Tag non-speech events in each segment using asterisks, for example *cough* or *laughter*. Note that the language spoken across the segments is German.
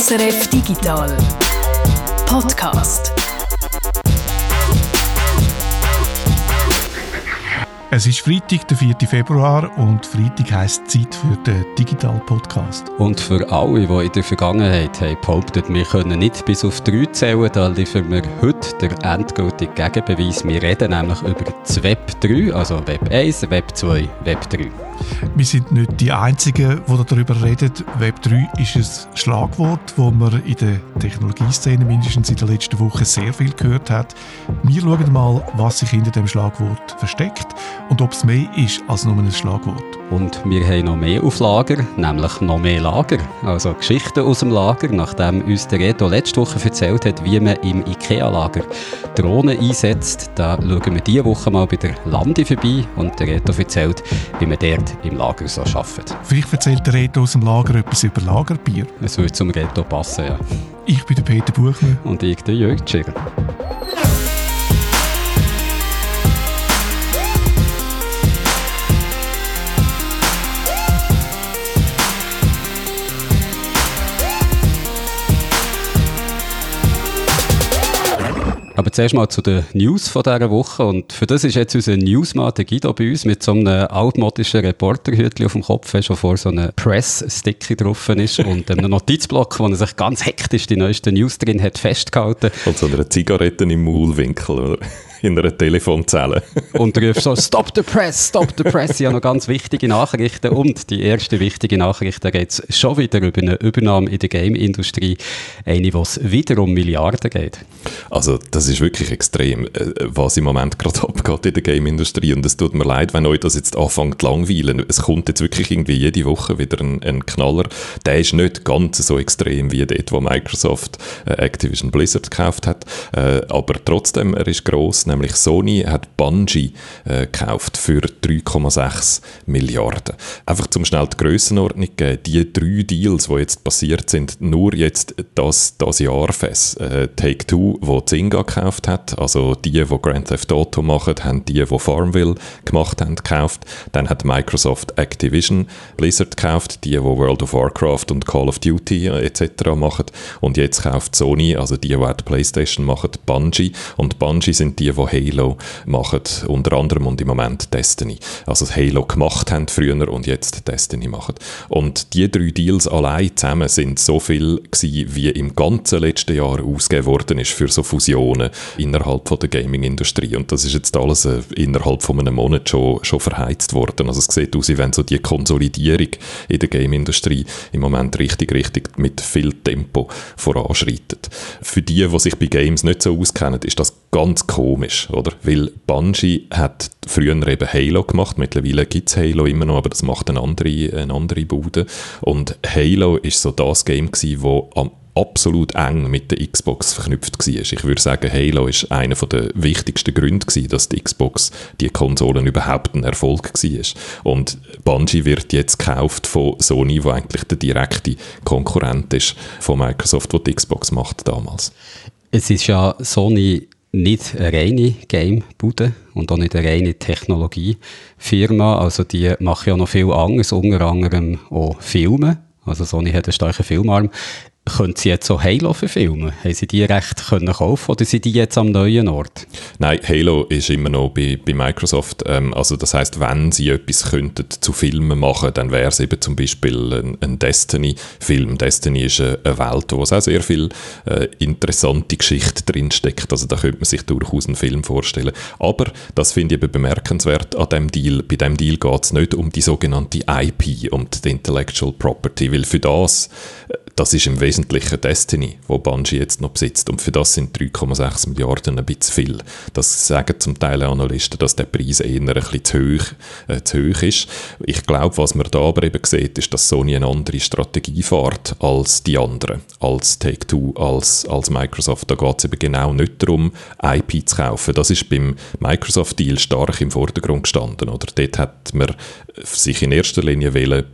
SRF Digital Podcast. Es ist Freitag, der 4. Februar und Freitag heisst Zeit für den Digital Podcast. Und für alle, die in der Vergangenheit haben behauptet, wir können nicht bis auf 3 zählen, da liefern wir heute den endgültigen Gegenbeweis. Wir reden nämlich über das Web 3, also Web 1, Web 2, Web 3. Wir sind nicht die Einzigen, die darüber reden. Web 3 ist ein Schlagwort, das man in der Technologieszene mindestens in der letzten Woche sehr viel gehört hat. Wir schauen mal, was sich hinter dem Schlagwort versteckt und ob es mehr ist als nur ein Schlagwort. Und wir haben noch mehr auf Lager, nämlich noch mehr Lager. Also Geschichten aus dem Lager, nachdem uns der Reto letzte Woche erzählt hat, wie man im IKEA-Lager Drohnen einsetzt. Da schauen wir diese Woche mal bei der Lande vorbei und der Reto erzählt, wie man dort im Lager so arbeitet. Vielleicht erzählt der Reto aus dem Lager etwas über Lagerbier. Es würde zum Reto passen, ja. Ich bin der Peter Buchmann. Und ich, der Jörg Tschirr. Aber zuerst mal zu den News von dieser Woche. Und für das ist jetzt unser Newsman, der Guido, bei uns mit so einem altmodischen Reporterhütchen auf dem Kopf, schon vor so einem Press-Sticker drauf ist *laughs* und einem Notizblock, wo er sich ganz hektisch die neuesten News drin hat festgehalten. Und so eine Zigarette im Maulwinkel, oder? In einer Telefonzelle. *laughs* und ruft so, stop the press, stop the press. Habe noch ganz wichtige Nachrichten. Und die erste wichtige Nachricht, da geht es schon wieder über eine Übernahme in der Game-Industrie. Eine, wo es wieder um Milliarden geht. Also, das ist wirklich extrem, äh, was im Moment gerade abgeht in der Game-Industrie. Und es tut mir leid, wenn euch das jetzt anfängt langweilen. Es kommt jetzt wirklich irgendwie jede Woche wieder ein, ein Knaller. Der ist nicht ganz so extrem wie dort, wo Microsoft äh, Activision Blizzard gekauft hat. Äh, aber trotzdem, er ist gross nämlich Sony hat Bungie äh, gekauft für 3,6 Milliarden. Einfach zum schnell die Grössenordnung geben, die drei Deals, die jetzt passiert sind, nur jetzt das, das Jahr fest. Äh, Take-Two, wo Zynga gekauft hat, also die, die Grand Theft Auto machen, haben die, die Farmville gemacht haben, gekauft. Dann hat Microsoft Activision Blizzard gekauft, die, die World of Warcraft und Call of Duty äh, etc. machen. Und jetzt kauft Sony, also die, die die Playstation machen, Bungie. Und Bungie sind die, die Halo machen, unter anderem und im Moment Destiny. Also Halo gemacht haben früher und jetzt Destiny machen. Und die drei Deals allein zusammen sind so viel gewesen, wie im ganzen letzten Jahr ausgegeben worden ist für so Fusionen innerhalb von der Gaming-Industrie. Und das ist jetzt alles äh, innerhalb von einem Monat schon, schon verheizt worden. Also es sieht aus, wie wenn so die Konsolidierung in der Game-Industrie im Moment richtig, richtig mit viel Tempo voranschreitet. Für die, die sich bei Games nicht so auskennen, ist das ganz komisch, oder? Weil Bungie hat früher eben Halo gemacht, mittlerweile gibt es Halo immer noch, aber das macht eine andere, eine andere Bude. Und Halo ist so das Game gewesen, wo am absolut eng mit der Xbox verknüpft war. Ich würde sagen, Halo ist einer der wichtigsten Gründe dass die Xbox die Konsolen überhaupt ein Erfolg war. Und Bungie wird jetzt gekauft von Sony, wo eigentlich der direkte Konkurrent ist von Microsoft, wo die Xbox macht damals. Es ist ja Sony nicht eine reine Game-Bude und auch nicht eine reine Technologiefirma. Also die machen ja noch viel anderes, unter anderem auch Filme. Also Sony hat einen starken Filmarm. Können Sie jetzt so Halo verfilmen? Haben Sie die recht können kaufen oder sind die jetzt am neuen Ort? Nein, Halo ist immer noch bei, bei Microsoft. Ähm, also das heißt, wenn Sie etwas könnten zu Filmen machen, dann wäre es eben zum Beispiel ein, ein Destiny-Film. Destiny ist eine, Welt, wo es auch sehr viel äh, interessante Geschichte drinsteckt. Also da könnte man sich durchaus einen Film vorstellen. Aber das finde ich eben bemerkenswert an dem Deal. Bei dem Deal geht es nicht um die sogenannte IP, um die Intellectual Property, weil für das, das ist im Wesentlichen Destiny, wo Bungie jetzt noch besitzt. Und für das sind 3,6 Milliarden ein bisschen viel. Das sagen zum Teil Analysten, dass der Preis eher ein bisschen zu hoch, äh, zu hoch ist. Ich glaube, was man da aber eben sieht, ist, dass Sony eine andere Strategie fährt als die anderen, als Take-Two, als, als Microsoft. Da geht es eben genau nicht darum, IP zu kaufen. Das ist beim Microsoft-Deal stark im Vordergrund gestanden. Oder? Dort hat man sich in erster Linie wählen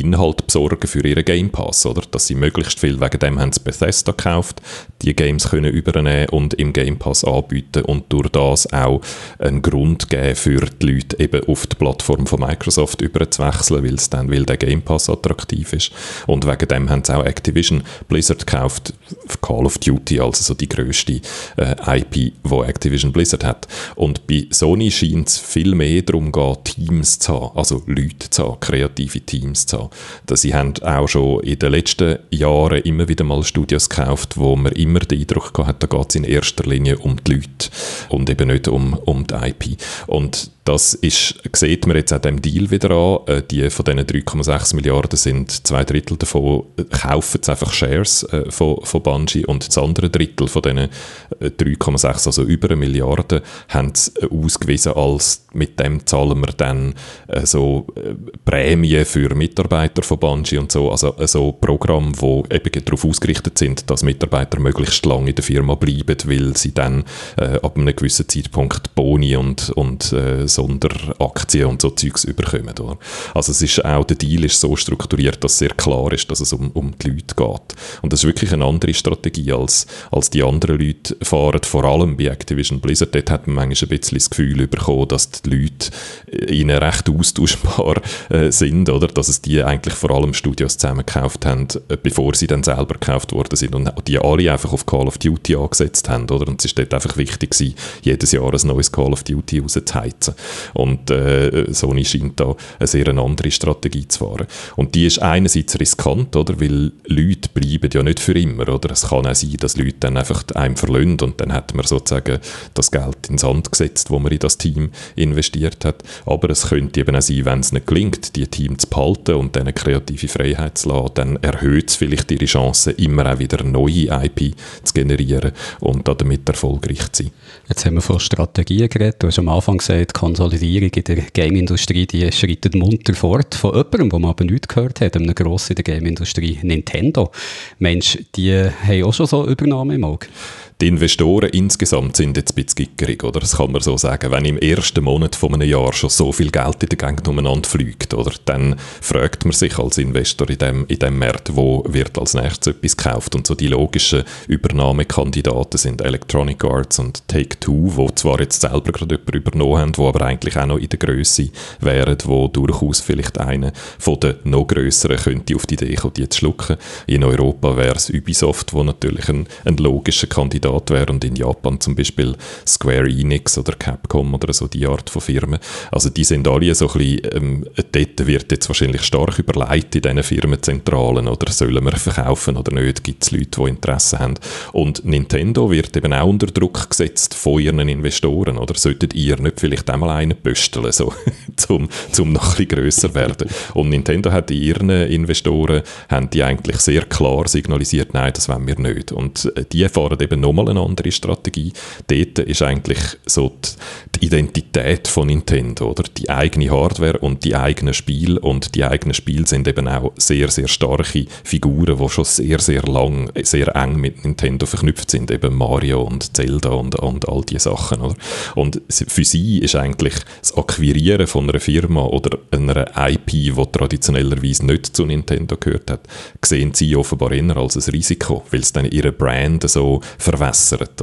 Inhalt besorgen für ihren Game Pass, oder? Dass sie möglichst viel, wegen dem haben sie Bethesda gekauft, die Games können übernehmen und im Game Pass anbieten und durch das auch einen Grund geben für die Leute eben auf die Plattform von Microsoft überzuwechseln, weil es dann, weil der Game Pass attraktiv ist. Und wegen dem haben sie auch Activision Blizzard gekauft, Call of Duty, also so die grösste äh, IP, wo Activision Blizzard hat. Und bei Sony scheint es viel mehr darum gehen, Teams zu haben, also Leute zu haben, kreative Teams zu haben. Dass sie haben auch schon in den letzten Jahren immer wieder mal Studios gekauft, wo man immer den Eindruck gehabt hat, da geht es in erster Linie um die Leute und eben nicht um, um die IP. Und das ist, sieht man jetzt auch dem Deal wieder an. Äh, die von diesen 3,6 Milliarden sind zwei Drittel davon äh, kaufen jetzt einfach Shares äh, von, von Bungie und das andere Drittel von diesen 3,6, also über eine Milliarde, haben sie ausgewiesen als mit dem zahlen wir dann so Prämien für Mitarbeiter von Bungie und so, also so Programme, wo eben darauf ausgerichtet sind, dass Mitarbeiter möglichst lange in der Firma bleiben, weil sie dann ab einem gewissen Zeitpunkt Boni und, und Sonderaktien und so Zeugs überkommen. Oder? Also es ist auch, der Deal ist so strukturiert, dass sehr klar ist, dass es um, um die Leute geht. Und das ist wirklich eine andere Strategie, als, als die anderen Leute fahren, vor allem bei Activision Blizzard. Dort hat man manchmal ein bisschen das Gefühl bekommen, dass die Leute ihnen recht austauschbar äh, sind, oder? Dass es die eigentlich vor allem Studios zusammengekauft haben, äh, bevor sie dann selber gekauft worden sind und die alle einfach auf Call of Duty angesetzt haben, oder? Und es ist dort einfach wichtig gewesen, jedes Jahr ein neues Call of Duty rauszuheizen. Und äh, Sony scheint da eine sehr andere Strategie zu fahren. Und die ist einerseits riskant, oder? Weil Leute bleiben ja nicht für immer, oder? Es kann auch sein, dass Leute dann einfach einem verlöhnen und dann hat man sozusagen das Geld ins Sand gesetzt, wo man in das Team investiert hat. Aber es könnte eben auch sein, wenn es nicht gelingt, die Team zu behalten und dann eine kreative Freiheit zu lassen, dann erhöht es vielleicht ihre Chancen, immer auch wieder neue IP zu generieren und damit erfolgreich zu sein. Jetzt haben wir von Strategien geredet. Du hast am Anfang gesagt, Konsolidierung in der Game-Industrie, die schreitet munter fort. Von jemandem, wo man aber nichts gehört hat, einem Grossen in der Game-Industrie, Nintendo. Mensch, die haben auch schon so Übernahme im Auge die Investoren insgesamt sind jetzt ein bisschen gickerig, oder? Das kann man so sagen. Wenn im ersten Monat von einem Jahr schon so viel Geld in der Gegend umeinander fliegt, oder? Dann fragt man sich als Investor in dem, in dem Markt, wo wird als nächstes etwas gekauft. Und so die logischen Übernahmekandidaten sind Electronic Arts und Take-Two, wo zwar jetzt selber gerade jemanden übernommen haben, wo aber eigentlich auch noch in der Größe wären, wo durchaus vielleicht einer von den noch grösseren könnte auf die Idee kommen, die zu schlucken. In Europa wäre es Ubisoft, wo natürlich ein, ein logischer Kandidat Kandidat wäre und in Japan zum Beispiel Square Enix oder Capcom oder so die Art von Firmen. Also die sind alle so ein bisschen, ähm, dort wird jetzt wahrscheinlich stark überlegt in diesen Firmenzentralen oder sollen wir verkaufen oder nicht, gibt es Leute, die Interesse haben. Und Nintendo wird eben auch unter Druck gesetzt von ihren Investoren oder solltet ihr nicht vielleicht einmal einen pösteln, so, *laughs* zum, zum noch ein bisschen grösser werden. Und Nintendo hat ihren Investoren haben die eigentlich sehr klar signalisiert, nein, das wollen wir nicht. Und äh, die fahren eben noch nochmal eine andere Strategie. Dort ist eigentlich so die, Identität von Nintendo, oder? Die eigene Hardware und die eigenen Spiele und die eigenen Spiele sind eben auch sehr, sehr starke Figuren, die schon sehr, sehr lang, sehr eng mit Nintendo verknüpft sind, eben Mario und Zelda und, und all diese Sachen, oder? Und für sie ist eigentlich das Akquirieren von einer Firma oder einer IP, die traditionellerweise nicht zu Nintendo gehört hat, sehen sie offenbar eher als ein Risiko, weil es dann ihre Brand so verwendet verwässert.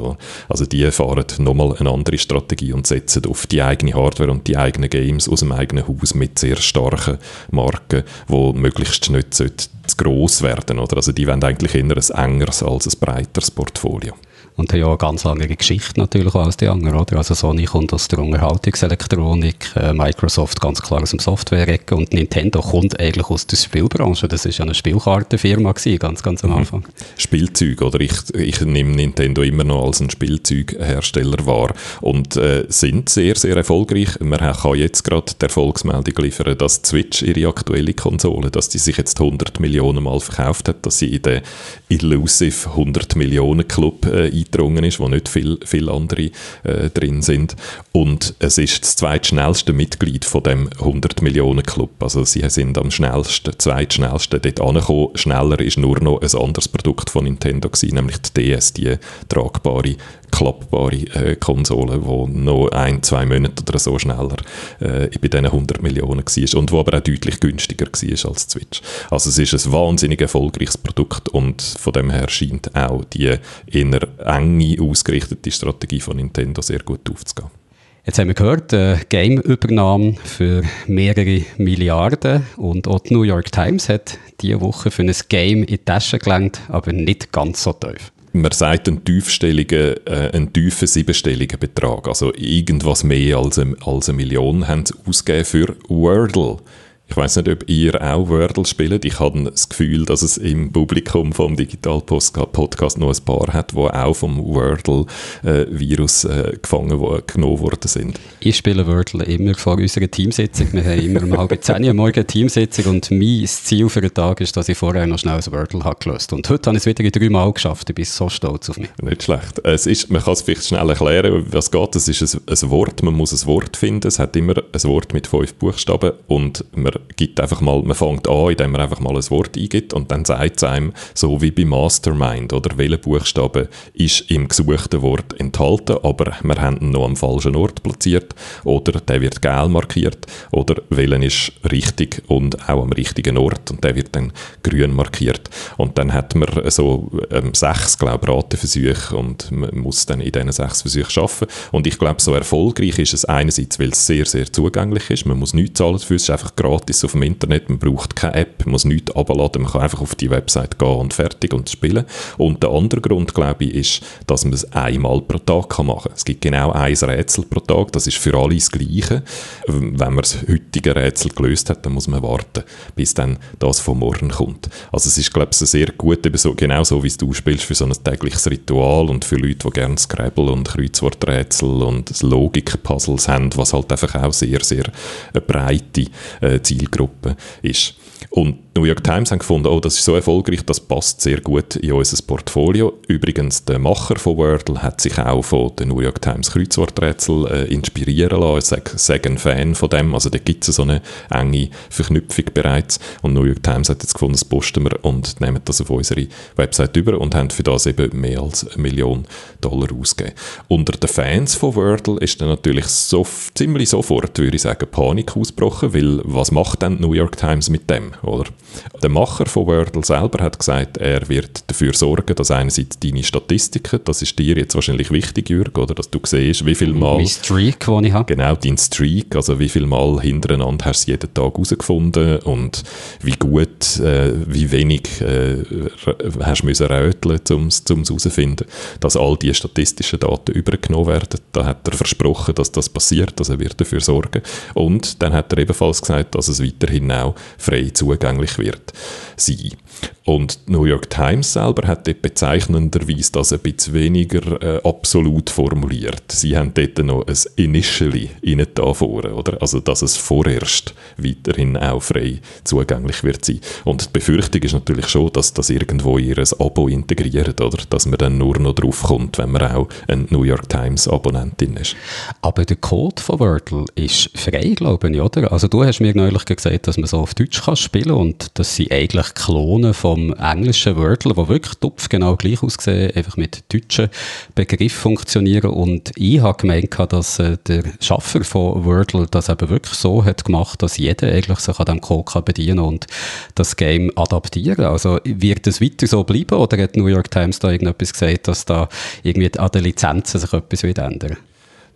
Also die fahren nochmal eine andere Strategie und setzen auf die eigene Hardware und die eigenen Games aus dem eigenen Haus mit sehr starken Marken, die möglichst nicht zu gross werden. Oder? Also die wollen eigentlich eher ein engeres als ein breiteres Portfolio. Und haben ja eine ganz andere Geschichte natürlich als die anderen, oder? Also Sony kommt aus der Unterhaltungselektronik, äh, Microsoft ganz klar aus dem Software-Ecke und Nintendo kommt eigentlich aus der Spielbranche. Das ist ja eine Spielkartenfirma gewesen, ganz, ganz am mhm. Anfang. Mhm. Spielzeug, oder? Ich, ich nehme Nintendo immer noch als einen Spielzeughersteller wahr und äh, sind sehr, sehr erfolgreich. Man kann jetzt gerade die Erfolgsmeldung liefern, dass Switch ihre aktuelle Konsole, dass die sich jetzt 100 Millionen Mal verkauft hat, dass sie in den Illusive 100 Millionen Club äh, eingedrungen ist, wo nicht viele viel andere äh, drin sind. Und es ist das zweitschnellste Mitglied von dem 100 Millionen Club. Also sie sind am schnellsten, zweitschnellsten dort angekommen. Schneller ist nur noch ein anderes Produkt von Nintendo gewesen, nämlich die DS, die tragbare klappbare äh, Konsole, die noch ein, zwei Monate oder so schneller äh, bei diesen 100 Millionen war und wo aber auch deutlich günstiger war als Switch. Also es ist ein wahnsinnig erfolgreiches Produkt und von dem her scheint auch die eher enge ausgerichtete Strategie von Nintendo sehr gut aufzugehen. Jetzt haben wir gehört, äh, Game-Übernahme für mehrere Milliarden und auch die New York Times hat diese Woche für ein Game in die Tasche gelenkt, aber nicht ganz so tief man sagt einen tiefstelligen, äh, einen tiefen siebenstelligen Betrag. Also irgendwas mehr als, eine, als eine Million haben sie ausgegeben für Wordle. Ich weiß nicht, ob ihr auch Wordle spielt. Ich habe das Gefühl, dass es im Publikum vom Digital Podcast noch ein paar hat, die auch vom Wordle-Virus äh, gefangen wo, genommen worden sind. Ich spiele Wordle immer vor unserer Teamsitzung. Wir haben immer um halb zehn Uhr morgen eine Teamsitzung und mein Ziel für den Tag ist, dass ich vorher noch schnell das Wordle habe gelöst. Und heute habe ich es wieder drei Mal geschafft. Ich bin so stolz auf mich. Nicht schlecht. Es ist, man kann es vielleicht schnell erklären, was geht. Es ist ein, ein Wort, man muss ein Wort finden. Es hat immer ein Wort mit fünf Buchstaben und man gibt einfach mal, man fängt an, indem man einfach mal ein Wort eingibt und dann sagt es einem, so wie bei Mastermind, oder welcher Buchstabe ist im gesuchten Wort enthalten, aber wir haben ihn noch am falschen Ort platziert oder der wird gel markiert oder welchen ist richtig und auch am richtigen Ort und der wird dann grün markiert. Und dann hat man so ähm, sechs, glaube ich, Rateversuche und man muss dann in diesen sechs Versuchen schaffen. Und ich glaube, so erfolgreich ist es einerseits, weil es sehr, sehr zugänglich ist. Man muss nichts zahlen dafür, es ist einfach gratis auf dem Internet, man braucht keine App, man muss nichts abladen, man kann einfach auf die Website gehen und fertig und spielen. Und der andere Grund, glaube ich, ist, dass man es einmal pro Tag kann machen kann. Es gibt genau ein Rätsel pro Tag, das ist für alle das Gleiche. Wenn man das heutige Rätsel gelöst hat, dann muss man warten, bis dann das von morgen kommt. Also es ist, glaube ich, sehr gut, eben so, genau so, wie du spielst, für so ein tägliches Ritual und für Leute, die gerne Scrabble und Kreuzworträtsel und Logikpuzzles haben, was halt einfach auch sehr, sehr breite äh, Zielgruppe ist. Und New York Times haben gefunden, oh, das ist so erfolgreich, das passt sehr gut in unser Portfolio. Übrigens, der Macher von Wordle hat sich auch von den New York Times Kreuzworträtsel äh, inspirieren lassen. Ich sage ein Fan von dem. Also da gibt es so eine enge Verknüpfung bereits. Und New York Times hat jetzt gefunden, das posten wir und nehmen das auf unsere Website über und haben für das eben mehr als eine Million Dollar ausgegeben. Unter den Fans von Wordle ist dann natürlich so, ziemlich sofort, würde ich sagen, Panik ausgebrochen, weil was macht denn New York Times mit dem? oder? Der Macher von Wordle selber hat gesagt, er wird dafür sorgen, dass einerseits deine Statistiken, das ist dir jetzt wahrscheinlich wichtig, Jürg, oder? Dass du siehst, wie viel Mal... Mein Streak, den ich habe. Genau, dein Streak, also wie viel Mal hintereinander hast du jeden Tag herausgefunden und wie gut, äh, wie wenig äh, hast du müssen räteln, um es herauszufinden, dass all diese statistischen Daten übergenommen werden. Da hat er versprochen, dass das passiert, dass er wird dafür sorgen. Und dann hat er ebenfalls gesagt, dass es weiterhin auch frei zugänglich wird sein. Und die New York Times selber hat dort bezeichnenderweise das ein bisschen weniger äh, absolut formuliert. Sie haben dort noch ein Initially innen da vorne, oder? Also, dass es vorerst weiterhin auch frei zugänglich wird sein. Und die Befürchtung ist natürlich schon, dass das irgendwo in ihr Abo integriert, oder? Dass man dann nur noch drauf kommt, wenn man auch ein New York Times Abonnentin ist. Aber der Code von Wordle ist frei, glaube ich, oder? Also, du hast mir neulich gesagt, dass man so auf Deutsch kann spielen und das sind eigentlich Klonen von vom englischen Wordle, die wirklich tupf genau gleich aussehen, einfach mit deutschen Begriffen funktionieren. Und ich habe gemeint, dass äh, der Schaffer von Wordle das eben wirklich so hat gemacht, dass jeder eigentlich sich an diesem Code bedienen kann und das Game adaptieren. Also wird es weiter so bleiben oder hat die New York Times da irgendetwas gesagt, dass da irgendwie an den Lizenzen sich etwas wird ändern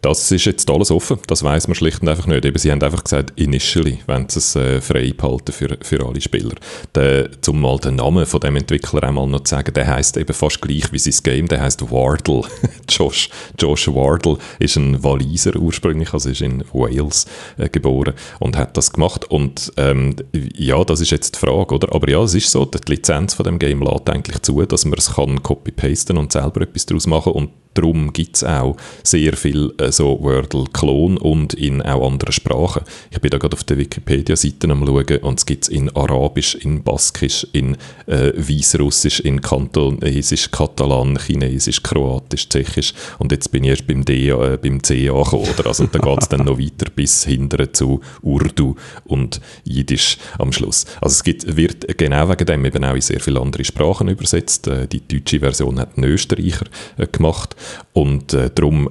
das ist jetzt alles offen, das weiß man schlicht und einfach nicht. Eben, sie haben einfach gesagt, initially wenn sie es äh, frei behalten für, für alle Spieler. Der, zum mal den Namen von dem Entwickler einmal noch zu sagen, der heißt eben fast gleich wie sein Game, der heißt Wardle. *laughs* Josh, Josh Wardle ist ein Waliser ursprünglich, also ist in Wales äh, geboren und hat das gemacht. Und ähm, ja, das ist jetzt die Frage, oder? Aber ja, es ist so, die Lizenz von dem Game lädt eigentlich zu, dass man es kann copy-pasten und selber etwas daraus machen und darum gibt es auch sehr viele äh, äh, so Wordle-Klon und in auch anderen Sprachen. Ich bin da gerade auf der Wikipedia-Seite am schauen und es gibt es in Arabisch, in Baskisch, in äh, Weißrussisch, in Kantonesisch, Katalan, Chinesisch, Kroatisch, Tschechisch und jetzt bin ich erst beim D, äh, beim C angekommen, oder? Also da geht es dann noch weiter bis hinterher zu Urdu und Jiddisch am Schluss. Also es gibt, wird genau wegen dem eben auch in sehr viele andere Sprachen übersetzt. Äh, die deutsche Version hat ein Österreicher äh, gemacht und äh, darum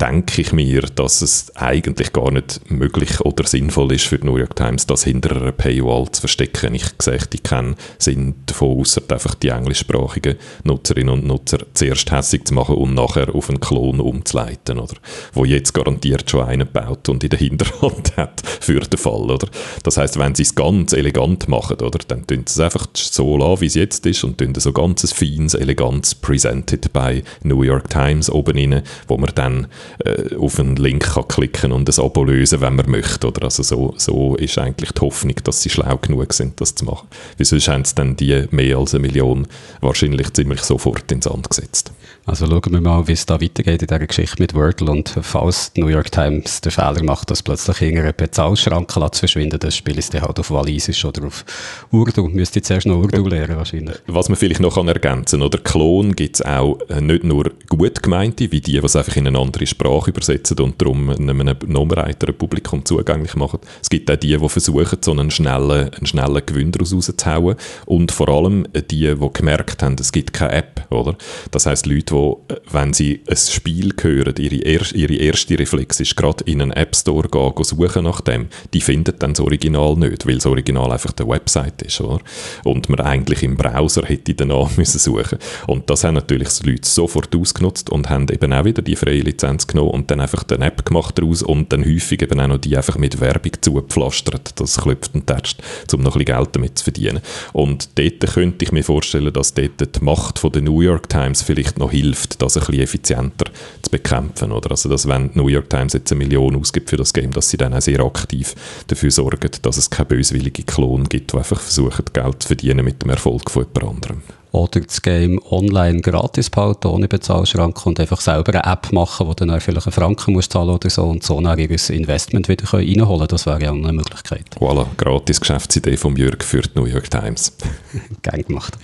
denke ich mir, dass es eigentlich gar nicht möglich oder sinnvoll ist für die New York Times, das hinter einer Paywall zu verstecken. Ich gesagt, ich kenne Sinn davon, außer einfach die englischsprachigen Nutzerinnen und Nutzer zuerst hässlich zu machen und nachher auf einen Klon umzuleiten, oder? Wo jetzt garantiert schon einen baut und in der *laughs* Hinterhand hat für den Fall, oder? Das heißt, wenn sie es ganz elegant machen, oder, dann tun sie es einfach so lassen, wie es jetzt ist und tun so ganz feines, elegantes Presented bei New York Times oben rein, wo man dann äh, auf einen Link kann klicken und ein Abo lösen, wenn man möchte. Oder? Also so, so ist eigentlich die Hoffnung, dass sie schlau genug sind, das zu machen. Wie sonst haben sie dann die mehr als eine Million wahrscheinlich ziemlich sofort ins Sand gesetzt. Also schauen wir mal, wie es da weitergeht in dieser Geschichte mit Wordle und falls die New York Times den Fehler macht, dass plötzlich in einer Bezahlschranke verschwinden, das Spiel ist dann halt auf Walisisch oder auf Urdu. Müsste jetzt erst noch Urdu lernen wahrscheinlich. Was man vielleicht noch kann ergänzen oder Klon gibt es auch äh, nicht nur gut gemeinte, wie die, die es einfach in eine andere Sprache übersetzen und darum einem noch breiteren Publikum zugänglich machen. Es gibt auch die, die versuchen, so einen schnellen, einen schnellen Gewinn daraus rauszuhauen und vor allem die, die gemerkt haben, es gibt keine App, oder? Das heißt Leute, wo, wenn sie ein Spiel hören, ihre, er, ihre erste Reflex ist gerade in einen App Store gehen, gehen suchen nach dem, die finden dann das Original nicht, weil das Original einfach der Website ist, oder? Und man eigentlich im Browser hätte danach *laughs* müssen suchen. Und das haben natürlich die Leute sofort ausgenutzt und haben eben auch wieder die freie Lizenz genommen und dann einfach eine App gemacht daraus und dann häufig eben auch noch die einfach mit Werbung zugepflastert, das klopft und tätscht, um noch ein bisschen Geld damit zu verdienen. Und dort könnte ich mir vorstellen, dass dort die Macht von der New York Times vielleicht noch hilft, das ein bisschen effizienter zu bekämpfen. Oder? Also, dass wenn die New York Times jetzt eine Million ausgibt für das Game, dass sie dann auch sehr aktiv dafür sorgen, dass es keine böswillige Klon gibt, die einfach versuchen, Geld zu verdienen mit dem Erfolg von jemand anderem oder das Game online gratis behalten, ohne Bezahlschranke und einfach selber eine App machen, wo dann auch vielleicht einen Franken muss zahlen oder so und so ihr Investment wieder reinholen können. Das wäre ja eine Möglichkeit. Voilà, gratis Geschäftsidee von Jörg für die New York Times. *laughs* Gern gemacht.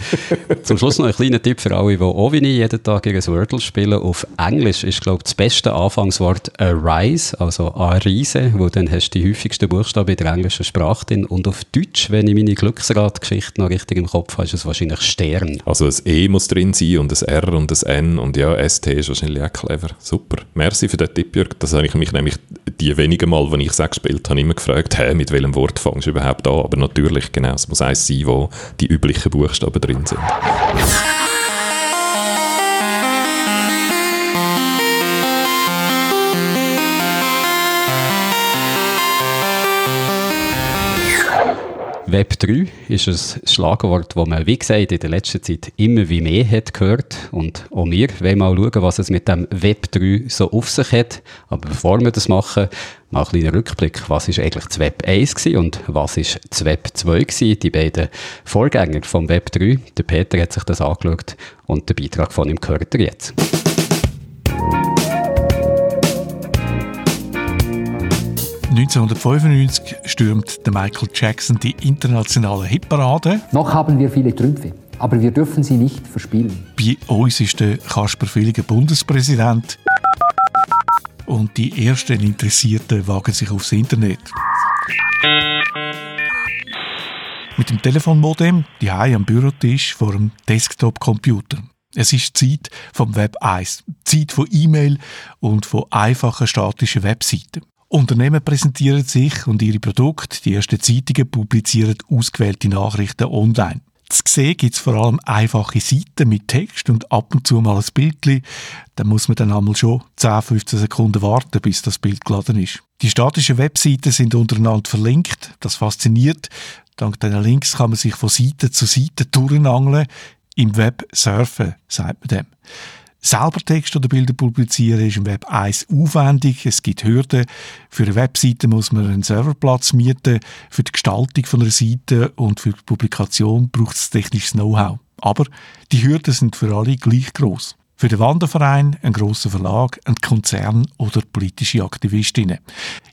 Zum Schluss noch ein kleiner Tipp für alle, die auch wie ich jeden Tag ihr Wordle spielen. Auf Englisch ist, glaube ich, das beste Anfangswort Arise, also Arise, wo dann hast du die häufigsten Buchstaben in der englischen Sprache drin. Und auf Deutsch, wenn ich meine Glücksradgeschichte noch richtig im Kopf habe, ist es wahrscheinlich Stern. Also ein E muss drin sein und ein R und ein N und ja, ST ist wahrscheinlich auch clever. Super. Merci für den Tipp, Jörg. Das habe ich mich nämlich die wenigen Mal, wenn ich es gespielt habe, immer gefragt, hey, mit welchem Wort fangst du überhaupt an? Aber natürlich, genau, es muss eins sein, wo die üblichen Buchstaben drin sind. Web 3 ist ein Schlagwort, das man, wie gesagt, in der letzten Zeit immer wie mehr hat gehört. Und auch wir wollen mal schauen, was es mit dem Web 3 so auf sich hat. Aber bevor wir das machen, mal ein kleiner Rückblick. Was ist eigentlich das Web 1 gewesen und was ist das Web 2 gewesen? Die beiden Vorgänger vom Web 3. Der Peter hat sich das angeschaut und der Beitrag von ihm gehört ihr jetzt. 1995 stürmt der Michael Jackson die internationale Hitparade. Noch haben wir viele Trümpfe, aber wir dürfen sie nicht verspielen. Bei uns ist der Kasper Villiger Bundespräsident. Und die ersten Interessierten wagen sich aufs Internet. Mit dem Telefonmodem, die am Bürotisch vor dem Desktop-Computer. Es ist Zeit vom Web 1, Zeit von E-Mail und von einfachen statischen Webseiten. Unternehmen präsentieren sich und ihre Produkte, die ersten Zeitungen publizieren ausgewählte Nachrichten online. Zu sehen gibt es vor allem einfache Seiten mit Text und ab und zu mal ein Bild. Da muss man dann einmal schon 10, 15 Sekunden warten, bis das Bild geladen ist. Die statischen Webseiten sind untereinander verlinkt. Das fasziniert. Dank diesen Links kann man sich von Seite zu Seite durchangeln. Im Web surfen, sagt man dem. Selber Text oder Bilder publizieren ist im Web 1 aufwendig. Es gibt Hürden. Für eine Webseite muss man einen Serverplatz mieten. Für die Gestaltung von einer Seite und für die Publikation braucht es technisches Know-how. Aber die Hürden sind für alle gleich groß. Für den Wanderverein, einen grossen Verlag, einen Konzern oder politische Aktivistinnen.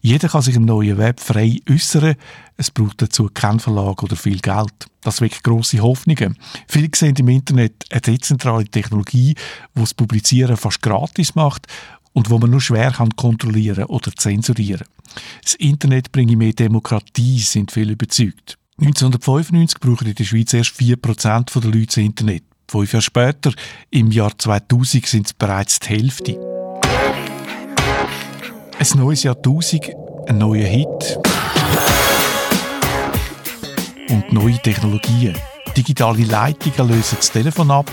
Jeder kann sich im neuen Web frei äußern. Es braucht dazu keinen Verlag oder viel Geld. Das weckt grosse Hoffnungen. Viele sehen im Internet eine dezentrale Technologie, die das Publizieren fast gratis macht und wo man nur schwer kann kontrollieren oder zensurieren. Das Internet bringe mehr Demokratie, sind viele überzeugt. 1995 brauchen in der Schweiz erst 4% der Leute das Internet. Fünf Jahre später, im Jahr 2000, sind es bereits die Hälfte. Ein neues Jahrtausend, ein neuer Hit und neue Technologien. Digitale Leitungen lösen das Telefon ab,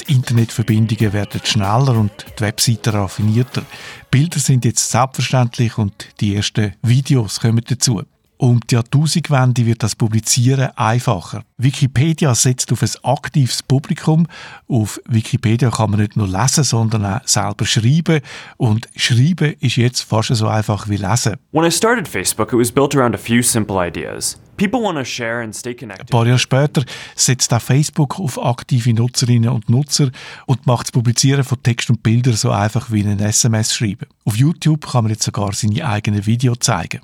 die Internetverbindungen werden schneller und die Webseiten raffinierter. Bilder sind jetzt selbstverständlich und die ersten Videos kommen dazu. Um die Jahrtausendwende wird das Publizieren einfacher. Wikipedia setzt auf ein aktives Publikum. Auf Wikipedia kann man nicht nur lesen, sondern auch selber schreiben. Und schreiben ist jetzt fast so einfach wie lesen. When I started Facebook, it was built around a few simple ideas. People want to share and stay connected. Ein paar Jahre später setzt auch Facebook auf aktive Nutzerinnen und Nutzer und macht das Publizieren von Text und Bildern so einfach wie ein SMS schreiben. Auf YouTube kann man jetzt sogar seine eigenen Videos zeigen.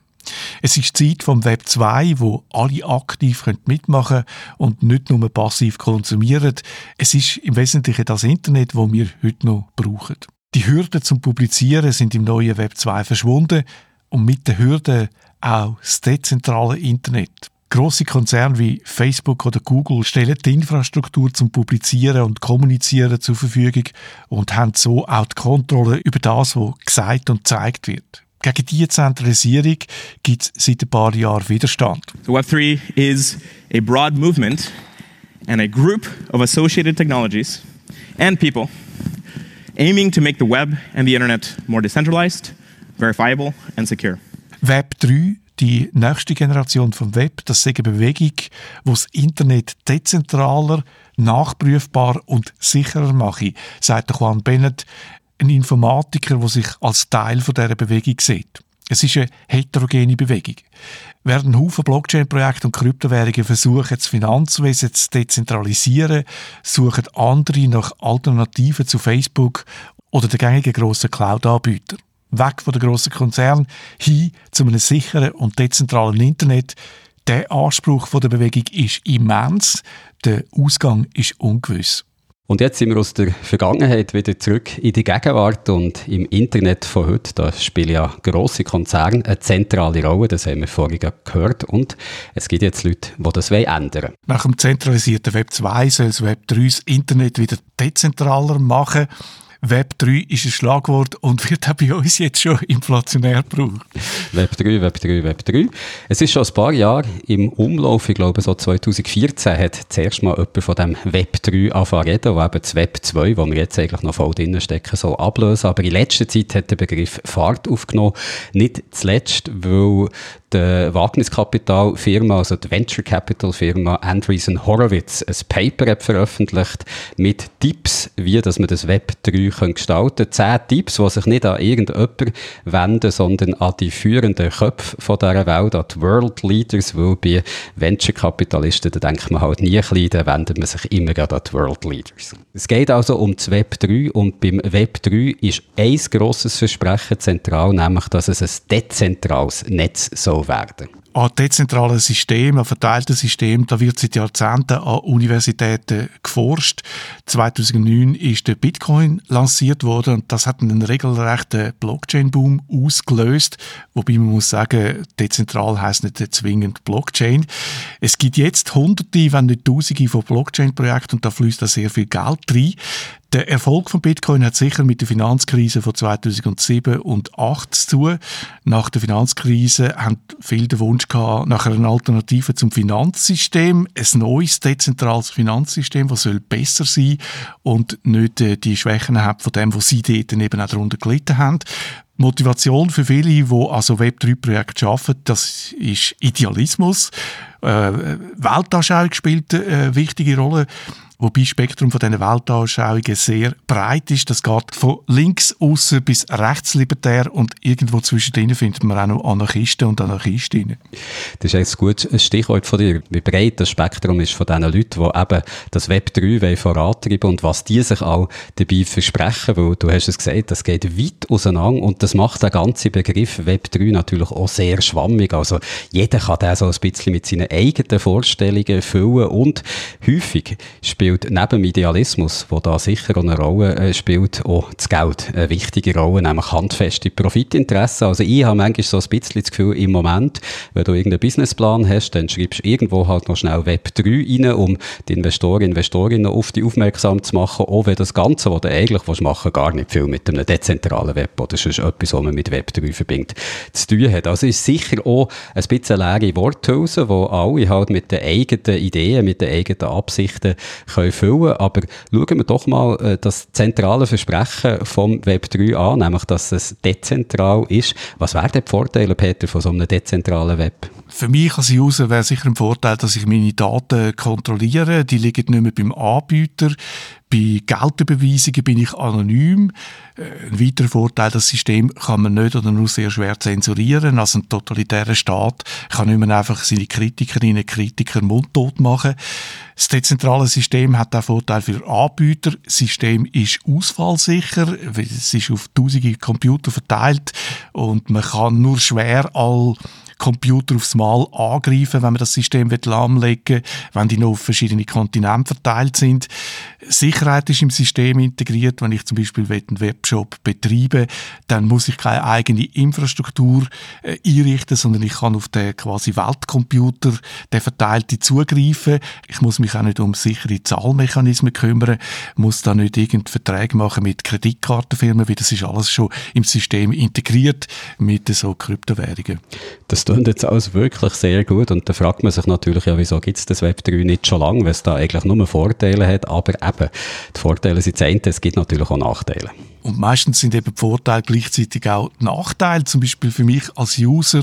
Es ist die Zeit vom Web 2, wo alle aktiv mitmachen können und nicht nur passiv konsumieren. Es ist im Wesentlichen das Internet, das wir heute noch brauchen. Die Hürden zum Publizieren sind im neuen Web 2 verschwunden und mit den Hürden auch das dezentrale Internet. Grosse Konzerne wie Facebook oder Google stellen die Infrastruktur zum Publizieren und Kommunizieren zur Verfügung und haben so auch die Kontrolle über das, was gesagt und gezeigt wird. Gegen diese Zentralisierung gibt es seit ein paar Jahren Widerstand. So Web3 is a broad movement and a group of associated technologies and people aiming to make the web and the internet more decentralized, verifiable and secure. Web 3 die nächste Generation vom Web, das ist eine Bewegung, die das Internet dezentraler, nachprüfbar und sicherer mache, sagt Juan Bennett, ein Informatiker, der sich als Teil dieser Bewegung sieht. Es ist eine heterogene Bewegung. Während Haufen Blockchain-Projekte und Kryptowährungen versuchen, das Finanzwesen zu dezentralisieren, suchen andere nach Alternativen zu Facebook oder den gängigen grossen Cloud-Anbietern. Weg von den grossen Konzernen hin zu einem sicheren und dezentralen Internet. Der Anspruch der Bewegung ist immens, der Ausgang ist ungewiss. Und jetzt sind wir aus der Vergangenheit wieder zurück in die Gegenwart und im Internet von heute, da spielen ja grosse Konzerne eine zentrale Rolle, das haben wir vorhin gehört und es gibt jetzt Leute, die das ändern wollen. Nach dem zentralisierten Web 2 soll das Web 3 das Internet wieder dezentraler machen. Web 3 ist ein Schlagwort und wird auch bei uns jetzt schon inflationär gebraucht. Web 3, Web 3, Web 3. Es ist schon ein paar Jahre im Umlauf, ich glaube so 2014 hat zuerst mal jemand von dem Web 3 angefangen reden, wo eben das Web 2, wo wir jetzt eigentlich noch voll drin stecken, so ablösen. Aber in letzter Zeit hat der Begriff Fahrt aufgenommen. Nicht zuletzt, weil die Wagniskapitalfirma, also die Venture Capital Firma Andreessen Horowitz, ein Paper hat veröffentlicht mit Tipps, wie dass man das Web 3 können gestalten kann. Zehn Tipps, die sich nicht an irgendjemanden wenden, sondern an die führenden Köpfe dieser Welt, an die World Leaders, weil bei Venture Kapitalisten, da denkt man halt nie klein, da wendet man sich immer an die World Leaders. Es geht also um das Web 3 und beim Web 3 ist ein grosses Versprechen zentral, nämlich, dass es ein dezentrales Netz soll werden. An dezentralen Systemen, an verteilten Systemen, da wird seit Jahrzehnten an Universitäten geforscht. 2009 ist der Bitcoin lanciert worden und das hat einen regelrechten Blockchain-Boom ausgelöst. Wobei man muss sagen, dezentral heißt nicht zwingend Blockchain. Es gibt jetzt Hunderte, wenn nicht Tausende von Blockchain-Projekten und da fließt da sehr viel Geld rein. Der Erfolg von Bitcoin hat sicher mit der Finanzkrise von 2007 und 2008 zu tun. Nach der Finanzkrise haben viele den Wunsch gehabt, nach einer Alternative zum Finanzsystem, ein neues dezentrales Finanzsystem, das soll besser sein und nicht äh, die Schwächen hat von dem, was sie dort eben auch darunter gelitten haben. Motivation für viele, die also Web3-Projekte arbeiten, das ist Idealismus. Äh, Weltanschauung spielt eine wichtige Rolle. Wobei das Spektrum von diesen Weltanschauungen sehr breit ist. Das geht von links außen bis rechts libertär und irgendwo zwischendrin findet man auch noch Anarchisten und Anarchistinnen. Das ist ein gutes Stichwort von dir. Wie breit das Spektrum ist von diesen Leuten, die eben das Web 3 vorantreiben und was die sich auch dabei versprechen, weil du hast es gesagt, das geht weit auseinander und das macht den ganzen Begriff Web 3 natürlich auch sehr schwammig. Also jeder kann den so ein bisschen mit seinen eigenen Vorstellungen füllen und häufig spielt spielt neben dem Idealismus, wo da sicher eine Rolle äh, spielt, auch das Geld eine wichtige Rolle, nämlich handfeste Profitinteressen. Also ich habe manchmal so ein bisschen das Gefühl, im Moment, wenn du irgendeinen Businessplan hast, dann schreibst du irgendwo halt noch schnell Web 3 rein, um die Investoren, Investorinnen auf die aufmerksam zu machen, auch wenn das Ganze, was du eigentlich machen gar nicht viel mit einem dezentralen Web oder sonst etwas, was man mit Web 3 verbindet, zu tun hat. Also ist sicher auch ein bisschen leere Worthülse, wo alle halt mit den eigenen Ideen, mit den eigenen Absichten füllen Aber schauen wir doch mal äh, das zentrale Versprechen vom Web 3 an, nämlich, dass es dezentral ist. Was wären die Vorteile, Peter, von so einem dezentralen Web? Für mich als User wäre sicher ein Vorteil, dass ich meine Daten kontrolliere. Die liegen nicht mehr beim Anbieter. Bei Geldüberweisungen bin ich anonym. Äh, ein weiterer Vorteil, das System kann man nicht oder nur sehr schwer zensurieren. Also ein totalitärer Staat kann nicht mehr einfach seine Kritikerinnen und Kritiker mundtot machen. Das dezentrale System hat auch Vorteil für Anbieter. Das System ist ausfallsicher, es ist auf tausende Computer verteilt und man kann nur schwer all Computer aufs Mal angreifen, wenn man das System lahmlegen will, wenn die noch auf verschiedene Kontinente verteilt sind. Sicherheit ist im System integriert. Wenn ich zum Beispiel einen Webshop betreibe, dann muss ich keine eigene Infrastruktur äh, einrichten, sondern ich kann auf den quasi Weltcomputer, der verteilte zugreifen. Ich muss mich auch nicht um sichere Zahlmechanismen kümmern, muss da nicht irgendeine Verträge machen mit Kreditkartenfirmen, weil das ist alles schon im System integriert mit so Kryptowährungen. Das klingt jetzt alles wirklich sehr gut und da fragt man sich natürlich, ja, wieso gibt es das Web 3 nicht schon lange, weil es da eigentlich nur Vorteile hat, aber eben, die Vorteile sind das es gibt natürlich auch Nachteile. Und meistens sind eben die Vorteile gleichzeitig auch Nachteile. Zum Beispiel für mich als User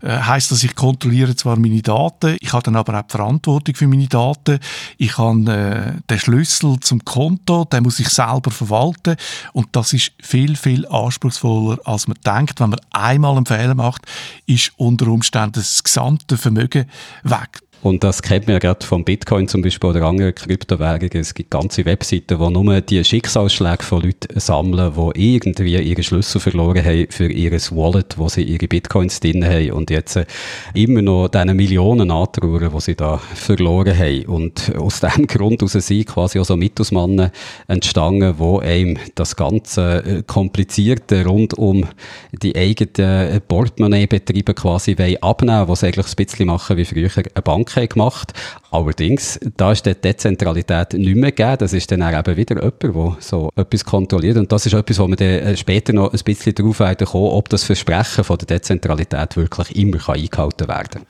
äh, heißt das, ich kontrolliere zwar meine Daten, ich habe dann aber auch die Verantwortung für meine Daten. Ich habe äh, den Schlüssel zum Konto, den muss ich selber verwalten. Und das ist viel, viel anspruchsvoller, als man denkt. Wenn man einmal einen Fehler macht, ist unter Umständen das gesamte Vermögen weg. Und das kennt man ja gerade vom Bitcoin zum Beispiel oder anderen Kryptowährungen. Es gibt ganze Webseiten, die nur die Schicksalsschläge von Leuten sammeln, die irgendwie ihre Schlüssel verloren haben für ihr Wallet, wo sie ihre Bitcoins drin haben und jetzt äh, immer noch diese Millionen antrauern, die sie da verloren haben. Und aus *laughs* diesem Grund aus sind quasi auch so Mythosmannen entstanden, wo einem das ganze äh, Komplizierte rund um die eigenen Portemonnaie-Betriebe quasi abnehmen, was eigentlich ein bisschen machen wie früher eine Bank haben gemacht. Allerdings, da ist die Dezentralität nicht mehr gegeben. Das ist dann auch eben wieder jemand, der so etwas kontrolliert. Und das ist etwas, wo wir dann äh, später noch ein bisschen darauf kommen, ob das Versprechen von der Dezentralität wirklich immer eingehalten werden kann.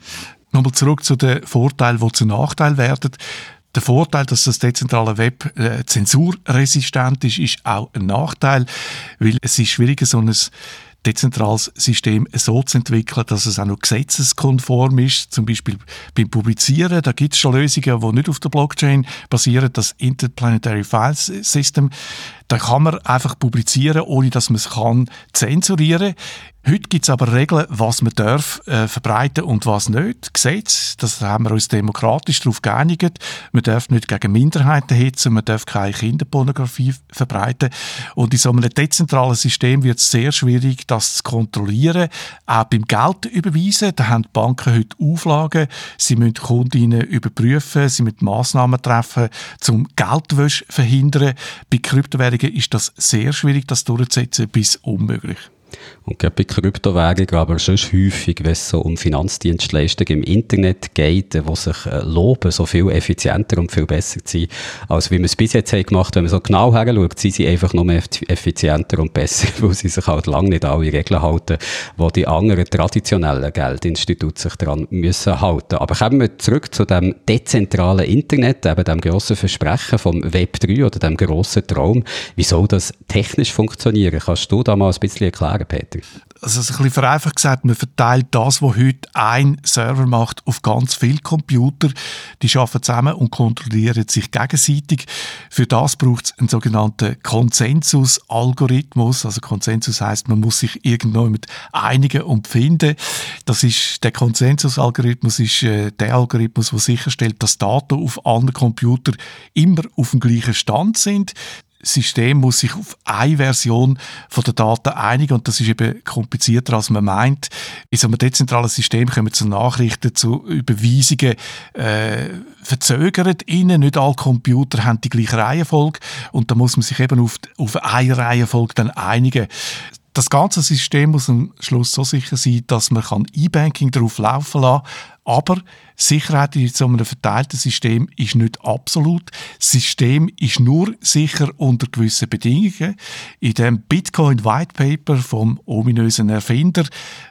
Nochmal zurück zu den Vorteilen, die zu Nachteil werden. Der Vorteil, dass das dezentrale Web äh, zensurresistent ist, ist auch ein Nachteil, weil es ist schwieriger, so ein dezentrales System so zu entwickeln, dass es auch noch gesetzeskonform ist. Zum Beispiel beim Publizieren, da gibt es schon Lösungen, die nicht auf der Blockchain basieren. Das Interplanetary File System, da kann man einfach publizieren, ohne dass man es kann zensurieren. Heute gibt es aber Regeln, was man darf äh, verbreiten und was nicht. Gesetz, das haben wir uns demokratisch darauf geeinigt. Man darf nicht gegen Minderheiten hetzen, man darf keine Kinderpornografie verbreiten. Und in so einem dezentralen System wird es sehr schwierig, das zu kontrollieren. Auch beim Geld überweisen, da haben die Banken heute Auflagen. Sie müssen Kundinnen überprüfen, sie müssen Massnahmen treffen, um Geldwäsche zu verhindern. Bei Kryptowährungen ist das sehr schwierig, das durchzusetzen, bis unmöglich. Und gerade bei Kryptowährungen, aber sonst häufig, wenn es so um Finanzdienstleistungen im Internet geht, die sich äh, loben, so viel effizienter und viel besser zu sein, als wie wir es bis jetzt haben gemacht Wenn man so genau herschaut, sind sie einfach nur effizienter und besser, *laughs* weil sie sich halt lange nicht alle Regeln halten, wo die anderen traditionellen Geldinstitute sich daran müssen halten. Aber kommen wir zurück zu dem dezentralen Internet, eben dem grossen Versprechen vom Web 3 oder dem grossen Traum. Wie soll das technisch funktionieren? Kannst du da mal ein bisschen erklären, erklären, Peter? Also, ein bisschen vereinfacht gesagt, man verteilt das, was heute ein Server macht, auf ganz viele Computer. Die arbeiten zusammen und kontrollieren sich gegenseitig. Für das braucht es einen sogenannten Konsensus-Algorithmus. Also Konsensus heißt, man muss sich irgendwo mit einigen und finden. Das ist, der Konsensus-Algorithmus ist äh, der Algorithmus, der sicherstellt, dass Daten auf allen Computern immer auf dem gleichen Stand sind. System muss sich auf eine Version von der Daten einigen und das ist eben komplizierter als man meint. In so einem dezentralen System kommen zu Nachrichten, zu Überweisungen äh, verzögert innen. Nicht alle Computer haben die gleiche Reihenfolge und da muss man sich eben auf, auf eine Reihenfolge dann einigen. Das ganze System muss am Schluss so sicher sein, dass man E-Banking darauf laufen kann, aber Sicherheit in so einem verteilten System ist nicht absolut. Das System ist nur sicher unter gewissen Bedingungen. In dem Bitcoin White Paper vom ominösen Erfinder,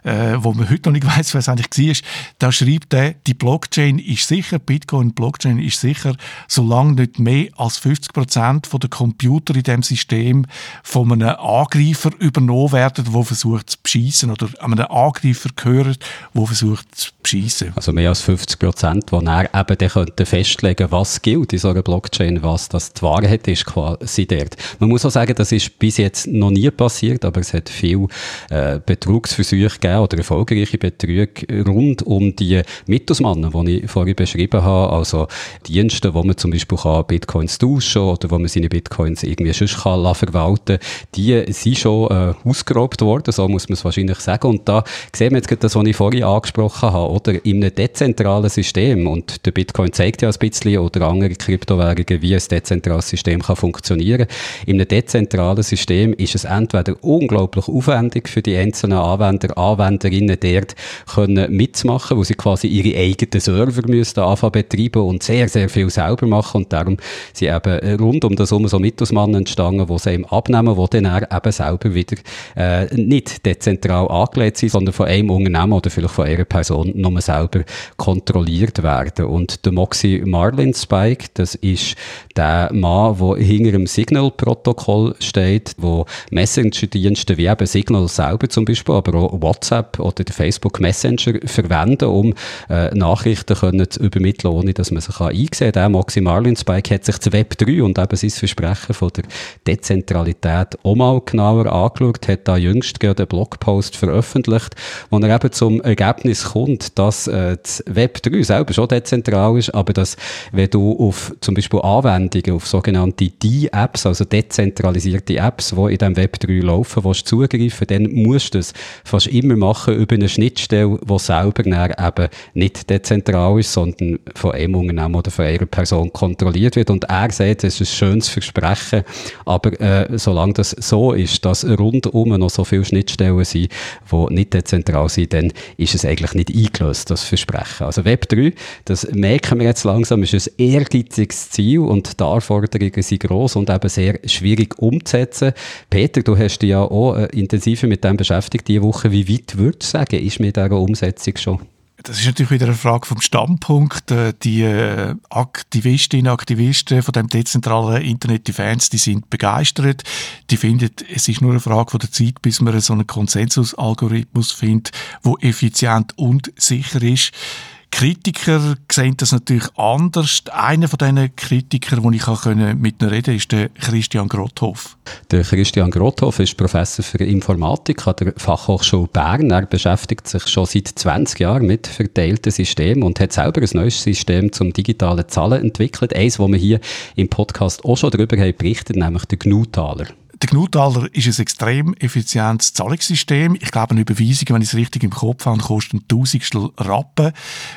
äh, wo man heute noch nicht *laughs* weiß, wer es eigentlich war, da schreibt er, die Blockchain ist sicher, Bitcoin Blockchain ist sicher, solange nicht mehr als 50 Prozent der Computer in dem System von einem Angreifer übernommen werden, der versucht zu beschissen oder einem Angreifer gehört, der versucht zu beschissen. Also mehr als 50 Prozent, wo er eben dann könnte festlegen was gilt in so einer Blockchain, was das die Wahrheit ist quasi dort. Man muss auch sagen, das ist bis jetzt noch nie passiert, aber es hat viel äh, Betrugsversuche gegeben oder erfolgreiche Betrüge rund um die Mittelsmannen, die ich vorhin beschrieben habe, also Dienste, wo man zum Beispiel kann Bitcoins tauschen oder wo man seine Bitcoins irgendwie sonst kann verwalten die sind schon äh, ausgeraubt worden, so muss man es wahrscheinlich sagen. Und da sehen wir jetzt das, was ich vorhin angesprochen habe, oder in einem dezentralen System, und der Bitcoin zeigt ja ein bisschen, oder andere Kryptowährungen, wie ein dezentrales System kann funktionieren. In einem dezentralen System ist es entweder unglaublich aufwendig für die einzelnen Anwender, Anwenderinnen dort können mitzumachen, wo sie quasi ihre eigenen Server müssen anfangen betreiben und sehr, sehr viel selber machen und darum sind eben rund um das herum so Mittelsmannen entstanden, die sie ihm abnehmen, die dann eben selber wieder äh, nicht dezentral angelegt sind, sondern von einem Unternehmen oder vielleicht von einer Person nur selber kontrolliert werden. Und der Moxie Marlin Spike, das ist der Mann, der hinter dem Signal-Protokoll steht, wo Messenger-Dienste wie eben Signal selber zum Beispiel, aber auch WhatsApp oder der Facebook Messenger verwenden, um äh, Nachrichten können zu übermitteln, ohne dass man sich einsehen kann. Der Moxie Marlin Spike hat sich das Web 3 und eben sein Versprechen von der Dezentralität auch mal genauer angeschaut, hat da jüngst gerade einen Blogpost veröffentlicht, wo er eben zum Ergebnis kommt, dass äh, das Web 3 selber schon dezentral ist, aber dass, wenn du auf zum Beispiel Anwendungen, auf sogenannte D-Apps, also dezentralisierte Apps, die in diesem Web 3 laufen, willst zugreifen, dann musst du es fast immer machen über eine Schnittstelle, die selber eben nicht dezentral ist, sondern von einem Unternehmen oder von einer Person kontrolliert wird. Und er sagt, es ist ein schönes Versprechen, aber äh, solange das so ist, dass rundum noch so viele Schnittstellen sind, die nicht dezentral sind, dann ist es eigentlich nicht eingelöst, das Versprechen. Also Web 3, das merken wir jetzt langsam, ist ein ehrgeiziges Ziel und die Anforderungen sind gross und eben sehr schwierig umzusetzen. Peter, du hast dich ja auch äh, intensiver mit dem beschäftigt diese Woche. Wie weit würdest du sagen, ist mit dieser Umsetzung schon? Das ist natürlich wieder eine Frage vom Standpunkt. Äh, die äh, Aktivistinnen und Aktivisten von dem dezentralen Internet, die Fans, die sind begeistert. Die finden, es ist nur eine Frage von der Zeit, bis man so einen Konsensusalgorithmus findet, wo effizient und sicher ist. Kritiker sehen das natürlich anders. Einer von diesen Kritikern, wo ich mit ihnen reden konnte, ist der Christian Grothoff. Der Christian Grothoff ist Professor für Informatik an der Fachhochschule Bern. Er beschäftigt sich schon seit 20 Jahren mit verteilten Systemen und hat selber ein neues System zum digitalen Zahlen entwickelt. Eins, wo wir hier im Podcast auch schon darüber haben berichtet, nämlich der GNU-Taler. Der Gnutaler ist ein extrem effizientes Zahlungssystem. Ich glaube, eine Überweisung, wenn ich es richtig im Kopf habe, kostet ein Tausendstel Rappen.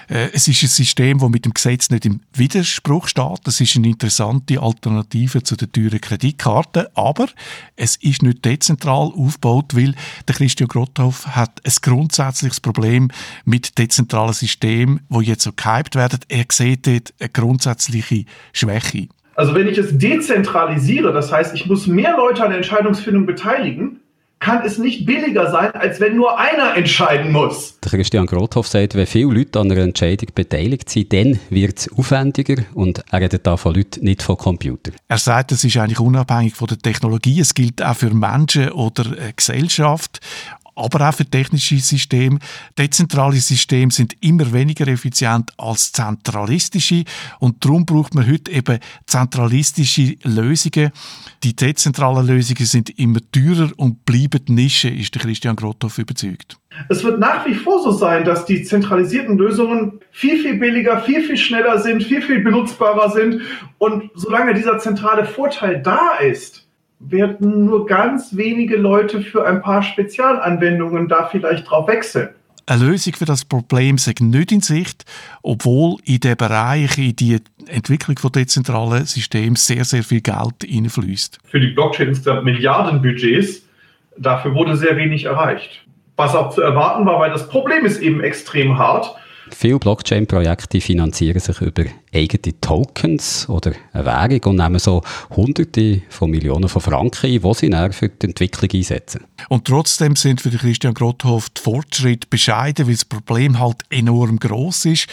Äh, es ist ein System, das mit dem Gesetz nicht im Widerspruch steht. Es ist eine interessante Alternative zu der teuren Kreditkarte. Aber es ist nicht dezentral aufgebaut, weil der Christian Grotthoff hat ein grundsätzliches Problem mit dezentralen Systemen, die jetzt so gehypt werden. Er sieht dort eine grundsätzliche Schwäche. Also wenn ich es dezentralisiere, das heißt, ich muss mehr Leute an der Entscheidungsfindung beteiligen, kann es nicht billiger sein, als wenn nur einer entscheiden muss. Der Christian Grothoff sagt, wenn viele Leute an einer Entscheidung beteiligt sind, dann wird es aufwendiger und er redet da von Leuten, nicht von Computern. Er sagt, es ist eigentlich unabhängig von der Technologie. Es gilt auch für Menschen oder Gesellschaft aber auch für technische Systeme. Dezentrale Systeme sind immer weniger effizient als zentralistische und darum braucht man heute eben zentralistische Lösungen. Die dezentralen Lösungen sind immer teurer und bleiben Nische, ist der Christian Grothoff überzeugt. Es wird nach wie vor so sein, dass die zentralisierten Lösungen viel, viel billiger, viel, viel schneller sind, viel, viel benutzbarer sind. Und solange dieser zentrale Vorteil da ist, werden nur ganz wenige Leute für ein paar Spezialanwendungen da vielleicht drauf wechseln. Eine Lösung für das Problem ist nicht in Sicht, obwohl in den Bereich, in die Entwicklung von dezentralen Systemen sehr, sehr viel Geld hineinfließt. Für die Blockchain insgesamt Milliardenbudgets, dafür wurde sehr wenig erreicht. Was auch zu erwarten war, weil das Problem ist eben extrem hart. Viele Blockchain-Projekte finanzieren sich über eigene Tokens oder eine Währung und nehmen so Hunderte von Millionen von Franken ein, die sie dann für die Entwicklung einsetzen. Und trotzdem sind für Christian Grothoff die Fortschritte bescheiden, weil das Problem halt enorm groß ist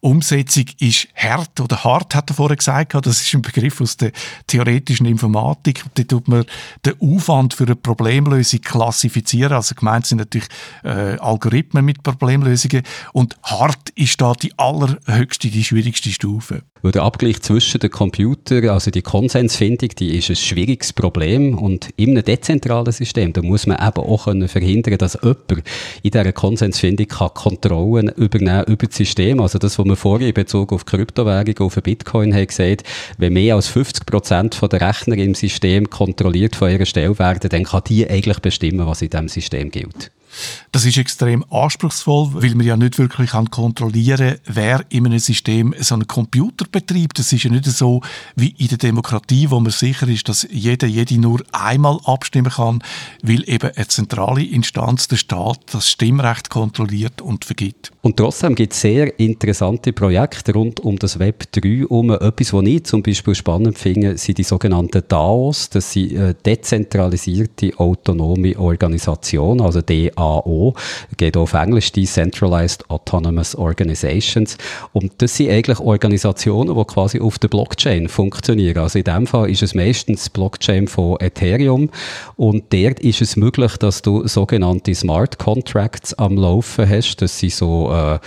Umsetzung ist hart oder hart, hat er vorher gesagt. Das ist ein Begriff aus der theoretischen Informatik. Da tut man den Aufwand für eine Problemlösung klassifizieren. Also gemeint sind natürlich äh, Algorithmen mit Problemlösungen. Und hart ist da die allerhöchste, die schwierigste Stufe. Der Abgleich zwischen den Computern, also die Konsensfindung, die ist ein schwieriges Problem. Und in einem dezentralen System, da muss man eben auch können verhindern, dass jemand in dieser Konsensfindung Kontrollen übernehmen über das System. Also das, was wir vorhin in Bezug auf Kryptowährungen, auf Bitcoin haben gesagt, wenn mehr als 50 Prozent der Rechner im System kontrolliert von ihrer Stelle werden, dann kann die eigentlich bestimmen, was in diesem System gilt. Das ist extrem anspruchsvoll, weil man ja nicht wirklich kontrollieren kann, wer in einem System so einen Computer betreibt. Das ist ja nicht so wie in der Demokratie, wo man sicher ist, dass jeder, jede nur einmal abstimmen kann, weil eben eine zentrale Instanz, der Staat, das Stimmrecht kontrolliert und vergibt. Und trotzdem gibt es sehr interessante Projekte rund um das Web 3 um. Etwas, was ich zum Beispiel spannend finde, sind die sogenannten DAOs. Das sind äh, dezentralisierte autonome Organisationen, also DAO. DAO, geht auf Englisch Decentralized Autonomous Organizations. Und das sind eigentlich Organisationen, die quasi auf der Blockchain funktionieren. Also in dem Fall ist es meistens Blockchain von Ethereum und dort ist es möglich, dass du sogenannte Smart Contracts am Laufen hast. Das sind so äh,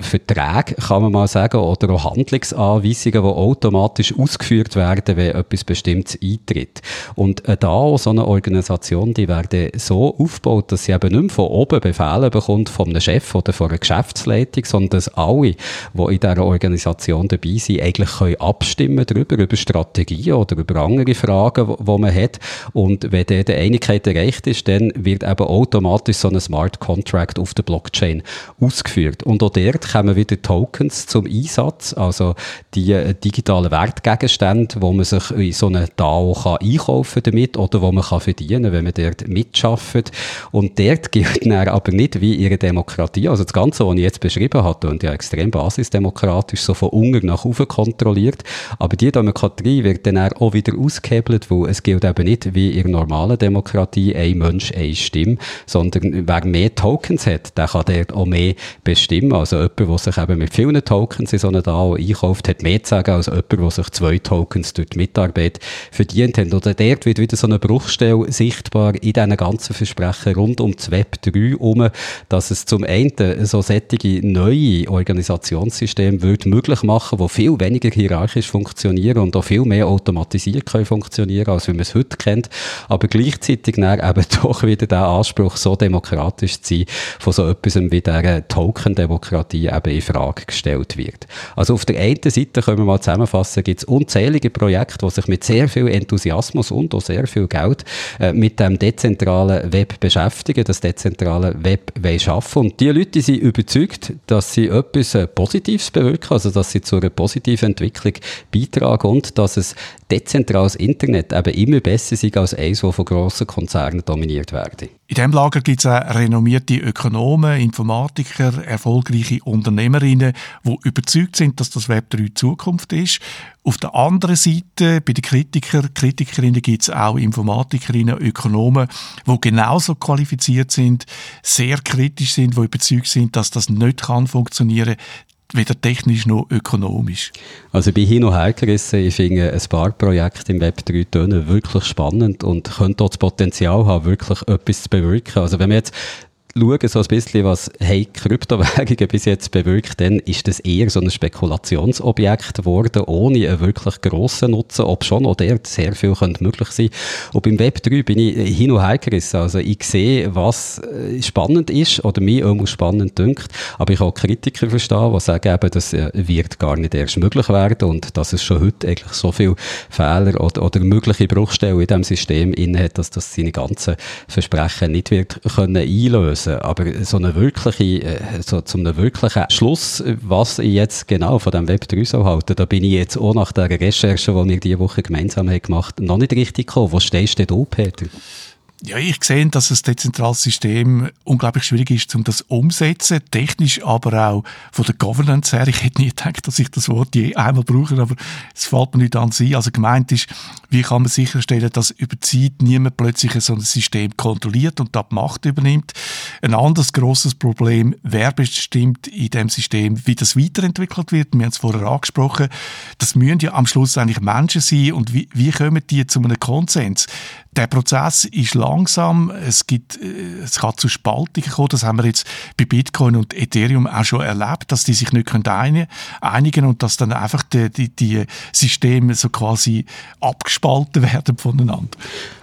Verträge, kann man mal sagen, oder auch Handlungsanweisungen, die automatisch ausgeführt werden, wenn etwas Bestimmtes eintritt. Und äh, da so eine Organisation, die werden so aufgebaut, dass sie eben nicht mehr von oben Befehle bekommt, von einem Chef oder von einer Geschäftsleitung, sondern dass alle, die in dieser Organisation dabei sind, eigentlich können abstimmen darüber, über Strategien oder über andere Fragen, die man hat. Und wenn dann die Einigkeit erreicht ist, dann wird eben automatisch so ein Smart Contract auf der Blockchain ausgeführt. Und auch dort kommen wieder Tokens zum Einsatz, also die äh, digitalen Wertgegenstände, wo man sich in so eine DAO kann einkaufen damit oder wo man kann verdienen, wenn man dort mitschafft. Und dort gibt gilt *laughs* aber nicht wie ihre Demokratie. Also das Ganze, was ich jetzt beschrieben habe, und ja extrem basisdemokratisch, so von unten nach oben kontrolliert. Aber die Demokratie wird dann auch wieder ausgehebelt, weil es gilt eben nicht wie in normalen Demokratie ein Mensch, eine Stimme, sondern wer mehr Tokens hat, der kann dort auch mehr bestimmen. Also jemand, der sich eben mit vielen Tokens in so einer DAO einkauft, hat mehr zu sagen als jemand, der sich zwei Tokens durch die Mitarbeit verdient hat. Oder dort wird wieder so eine Bruchstelle sichtbar in diesen ganzen Versprechen rund um das Web 3 um, dass es zum einen so sättige neue Organisationssysteme wird möglich machen, wo viel weniger hierarchisch funktionieren und auch viel mehr automatisiert können funktionieren, als man es heute kennt, aber gleichzeitig dann *laughs* doch wieder der Anspruch, so demokratisch zu sein, von so etwas wie dieser Token-Demokratie eben in Frage gestellt wird. Also auf der einen Seite können wir mal zusammenfassen, gibt es unzählige Projekte, die sich mit sehr viel Enthusiasmus und auch sehr viel Geld äh, mit dem dezentralen Web beschäftigen, das dezentrale Web schaffen Und die Leute sind überzeugt, dass sie etwas äh, Positives bewirken, also dass sie zu einer positiven Entwicklung beitragen und dass es dezentrales Internet eben immer besser ist als eins, das von grossen Konzernen dominiert werde. In diesem Lager gibt es auch renommierte Ökonomen, Informatiker, erfolgreiche Unternehmerinnen, die überzeugt sind, dass das Web 3 Zukunft ist. Auf der anderen Seite, bei den Kritikern, Kritikerinnen gibt es auch Informatikerinnen, Ökonomen, die genauso qualifiziert sind, sehr kritisch sind, die überzeugt sind, dass das nicht kann funktionieren weder technisch noch ökonomisch. Also ich bin hin und her. Ich finde ein paar Projekte im Web 3 Töne wirklich spannend und könnte auch das Potenzial haben, wirklich etwas zu bewirken. Also wenn wir jetzt schauen, so ein bisschen, was hey, Kryptowährungen *laughs* bis jetzt bewirkt, dann ist das eher so ein Spekulationsobjekt geworden, ohne einen wirklich grossen Nutzen, ob schon auch der sehr viel könnte möglich sein Und beim Web 3 bin ich hin und her gerissen. Also ich sehe, was äh, spannend ist oder mir irgendwo spannend dünkt, aber ich kann auch Kritiker verstehen, die sagen eben, das äh, wird gar nicht erst möglich werden und dass es schon heute eigentlich so viele Fehler oder, oder mögliche Bruchstellen in diesem System inne hat, dass das seine ganzen Versprechen nicht wird können einlösen lösen. Aber so eine wirkliche, äh, so zum wirklichen Schluss, was ich jetzt genau von dem Web 3 soll halten, da bin ich jetzt auch nach der Recherche, die wir diese Woche gemeinsam haben gemacht noch nicht richtig gekommen. Wo stehst du denn Peter? Ja, ich sehe, dass ein dezentrales System unglaublich schwierig ist, um das umzusetzen, technisch, aber auch von der Governance her. Ich hätte nie gedacht, dass ich das Wort je einmal brauche, aber es fällt mir nicht an sie. Also gemeint ist, wie kann man sicherstellen, dass über Zeit niemand plötzlich so ein System kontrolliert und da die Macht übernimmt. Ein anderes grosses Problem, wer bestimmt in dem System, wie das weiterentwickelt wird. Wir haben es vorher angesprochen. Das müssen ja am Schluss eigentlich Menschen sein und wie, wie kommen die zu einem Konsens? Der Prozess ist langsam, es, gibt, äh, es kann zu Spaltungen kommen, das haben wir jetzt bei Bitcoin und Ethereum auch schon erlebt, dass die sich nicht einigen und dass dann einfach die, die, die Systeme so quasi abgespalten *laughs* werden voneinander.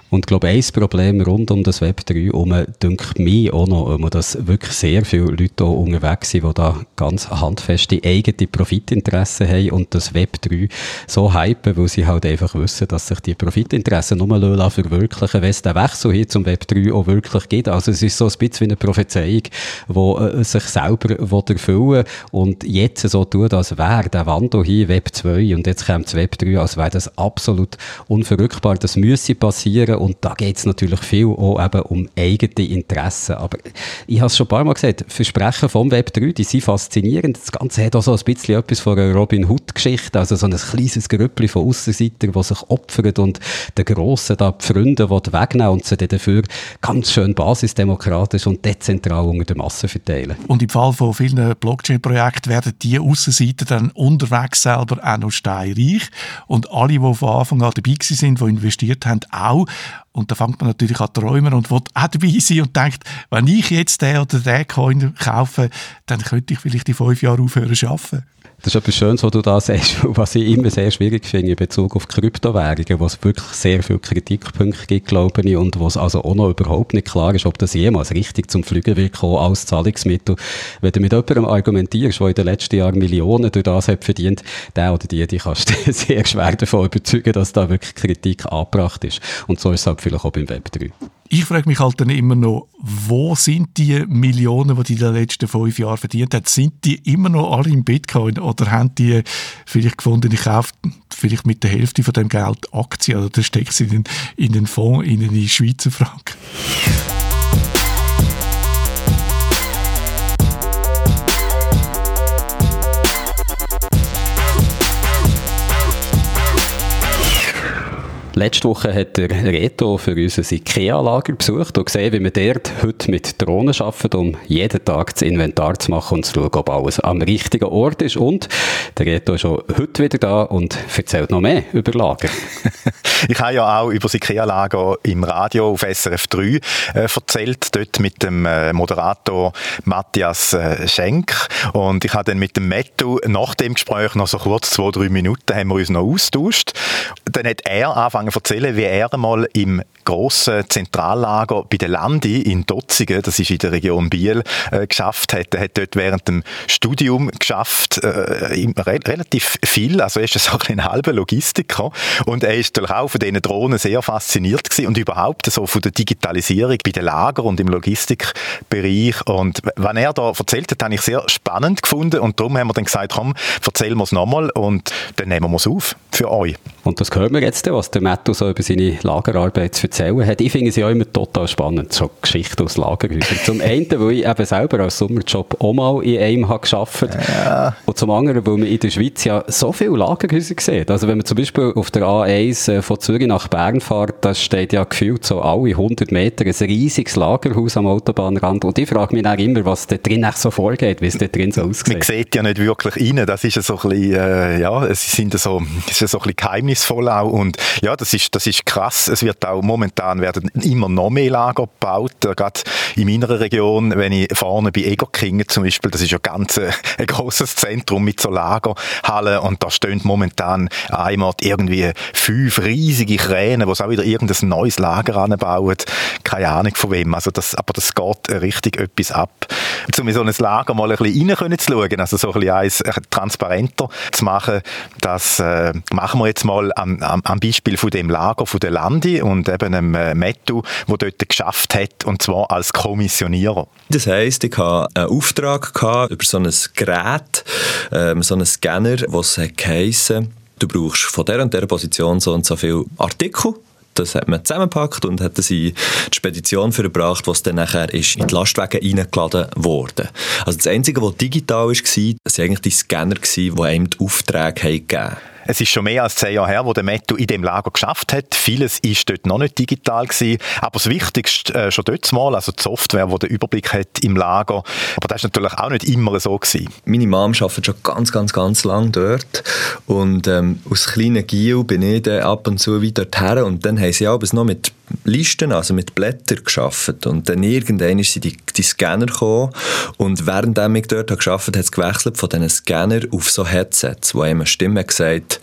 Und ich glaube, ein Problem rund um das Web 3 um, denkt mir auch noch, um, dass wirklich sehr viele Leute auch unterwegs sind, die da ganz handfeste eigene Profitinteressen haben und das Web 3 so hypen, weil sie halt einfach wissen, dass sich die Profitinteressen nur verwirklichen wenn es den Wechsel hier zum Web 3 auch wirklich gibt. Also es ist so ein bisschen wie eine Prophezeiung, die äh, sich selber erfüllen und jetzt so tut, als wäre der Wandel hier Web 2 und jetzt kommt das Web 3, als wäre das absolut unverrückbar. Das müsse passieren und da geht es natürlich viel auch eben um eigene Interessen. Aber ich habe es schon ein paar Mal gesagt, Versprechen vom Web 3, die sind faszinierend. Das Ganze hat auch so ein bisschen etwas von einer Robin Hood-Geschichte, also so ein kleines Grüppli von Aussenseitern, die sich opfern und den Grossen da die Freunde wegnehmen und sie dafür ganz schön basisdemokratisch und dezentral unter der Masse verteilen. Und im Fall von vielen Blockchain-Projekten werden die Aussenseiter dann unterwegs selber auch noch steinreich und alle, die von Anfang an dabei sind, die investiert haben, auch. Und da fängt man natürlich an träumen und will auch dabei sein und denkt, wenn ich jetzt den oder den Coin kaufe, dann könnte ich vielleicht in fünf Jahren aufhören zu arbeiten. Das ist etwas Schönes, was du da sagst, *laughs* was ich immer sehr schwierig finde in Bezug auf Kryptowährungen, wo es wirklich sehr viele Kritikpunkte gibt, glaube ich, und wo es also auch noch überhaupt nicht klar ist, ob das jemals richtig zum Fliegen wird kommen als Zahlungsmittel. Wenn du mit jemandem argumentierst, der in den letzten Jahren Millionen durch das hat verdient, der oder die, die kannst du *laughs* sehr schwer davon überzeugen, dass da wirklich Kritik angebracht ist. Und so ist es halt vielleicht auch beim Web 3. Ich frage mich halt dann immer noch, wo sind die Millionen, die die in den letzten fünf Jahren verdient haben? Sind die immer noch alle im Bitcoin oder haben die vielleicht gefunden, ich kaufe vielleicht mit der Hälfte von dem Geld Aktien oder steckt sie in in den Fonds, in den Schweizer Franken? Letzte Woche hat der Reto für uns ein IKEA-Lager besucht und gesehen, wie man dort heute mit Drohnen arbeitet, um jeden Tag das Inventar zu machen und zu schauen, ob alles am richtigen Ort ist. Und der Reto ist schon heute wieder da und erzählt noch mehr über Lager. *laughs* ich habe ja auch über das IKEA-Lager im Radio auf SRF 3 äh, erzählt, dort mit dem äh, Moderator Matthias äh, Schenk. Und ich habe dann mit dem Metto nach dem Gespräch noch so kurz zwei, drei Minuten haben wir uns noch austauscht. Dann hat er angefangen angefangen erzählen, wie er mal im grossen Zentrallager bei der Landi in Dotzigen, das ist in der Region Biel, äh, geschafft hat. Er hat dort während dem Studium geschafft, äh, re relativ viel, also er ist *laughs* so ein halber Logistiker. Und er ist natürlich auch von diesen Drohnen sehr fasziniert gewesen und überhaupt so von der Digitalisierung bei den Lager und im Logistikbereich. Und wenn er da erzählt hat, habe ich sehr spannend gefunden. Und darum haben wir dann gesagt, komm, erzähl mir es nochmal und dann nehmen wir es auf für euch. Und das hören wir jetzt, was der Matto so über seine Lagerarbeit zu erzählen hat. Ich finde es ja immer total spannend, so Geschichten aus Lagerhäusern. Zum *laughs* einen, weil ich eben selber als Sommerjob auch mal in einem habe gearbeitet ja. Und zum anderen, weil man in der Schweiz ja so viele Lagerhäuser sieht. Also wenn man zum Beispiel auf der A1 äh, von Zürich nach Bern fährt, da steht ja gefühlt so alle 100 Meter ein riesiges Lagerhaus am Autobahnrand. Und ich frage mich dann immer, was da drin so vorgeht, wie es da drin so aussieht. Man sieht ja nicht wirklich rein. Das ist so ein bisschen, äh, ja, es sind so, es ist so ein bisschen geheimnisvoll auch. Und ja, das ist, das ist krass. Es wird auch momentan werden immer noch mehr Lager gebaut. Gerade in meiner Region, wenn ich vorne bei Egerkingen zum Beispiel, das ist ja ganz äh, ein großes Zentrum mit so Lagerhallen und da stehen momentan einmal irgendwie fünf riesige Kräne, wo auch wieder irgendein neues Lager anbauen. Keine Ahnung von wem. Also das, aber das geht richtig etwas ab. Um in so ein Lager mal ein bisschen rein zu schauen, also so ein bisschen eins äh, transparenter zu machen, das äh, machen wir jetzt mal am, am, am Beispiel von dem Lager von der Landi und eben einem äh, Mettu, wo dort geschafft hat, und zwar als Kommissionierer. Das heisst, ich hatte einen Auftrag über so ein Gerät, ähm, so einen Scanner, was geheissen, du brauchst von der und der Position so und so viele Artikel das hat man zusammengepackt und hat es in die Spedition verbracht, was dann nachher ist in die Lastwagen reingeladen wurde. Also das Einzige, was digital war, waren eigentlich die Scanner, die einem die Aufträge gegeben haben. Es ist schon mehr als zehn Jahre her, wo der Metto in dem Lager geschafft hat. Vieles ist dort noch nicht digital gewesen. Aber das Wichtigste äh, schon dort mal, also die Software, die den Überblick hat im Lager. Aber das ist natürlich auch nicht immer so gewesen. Meine Mom arbeitet schon ganz, ganz, ganz lang dort. Und ähm, aus kleinen Gio bin ich dann ab und zu wieder dorthin. Und dann haben sie abends noch mit Listen, also mit Blättern geschafft und dann irgendwann sind die, die Scanner gekommen und während ich dort geschafft hat es gewechselt von diesen Scanner auf so Headsets, wo einem eine Stimme gesagt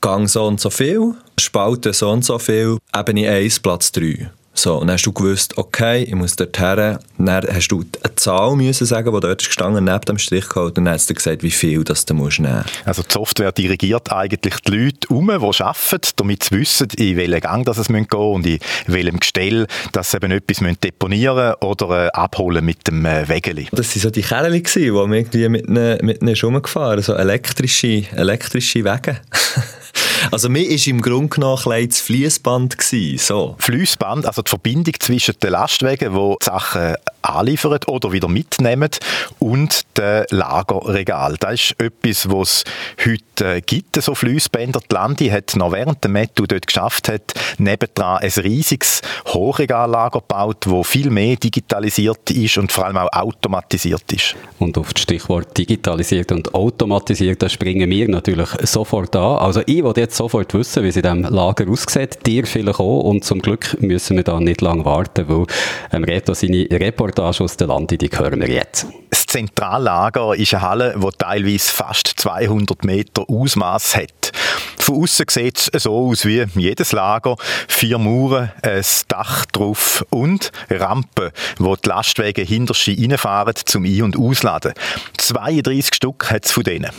Gang so und so viel, Spalte so und so viel, Ebene 1, Platz 3. So, und dann hast du gewusst, okay, ich muss dort her. Dann hast du eine Zahl müssen sagen, die dort ist gestanden, neben dem Strich geholt, und dann hast du gesagt, wie viel das du musst nehmen Also die Software dirigiert eigentlich die Leute um, die arbeiten, damit sie wissen, in welchen Gang das es gehen müssen und in welchem Gestell, dass sie eben etwas müssen deponieren oder äh, abholen mit dem äh, Wägeli. Das waren so die Kerle, die wir irgendwie mit ihnen mit ne rumgefahren so elektrische, elektrische Wege. *laughs* Also mir war im Grunde genommen ein das Fließband. So. Fließband, also die Verbindung zwischen den Lastwagen, die, die Sachen anliefern oder wieder mitnehmen und dem Lagerregal. Das ist etwas, was es heute gibt, so Fließbänder. Die Landi hat noch während der Mettu dort geschafft hat, nebendran ein riesiges Hochregallager gebaut, wo viel mehr digitalisiert ist und vor allem auch automatisiert ist. Und auf das Stichwort digitalisiert und automatisiert, da springen wir natürlich sofort an. Also ich will jetzt sofort wissen, wie es in diesem Lager aussieht. Dir vielleicht auch. Und zum Glück müssen wir da nicht lange warten, weil ähm, Reto seine Reportage aus der Lande, die hören wir jetzt. Das Zentrallager ist eine Halle, die teilweise fast 200 Meter Ausmaß hat. Von außen sieht es so aus wie jedes Lager. Vier Mauern, ein Dach drauf und Rampen, wo die Lastwagen hinter sich reinfahren zum Ein- und Ausladen. 32 Stück hat es von denen.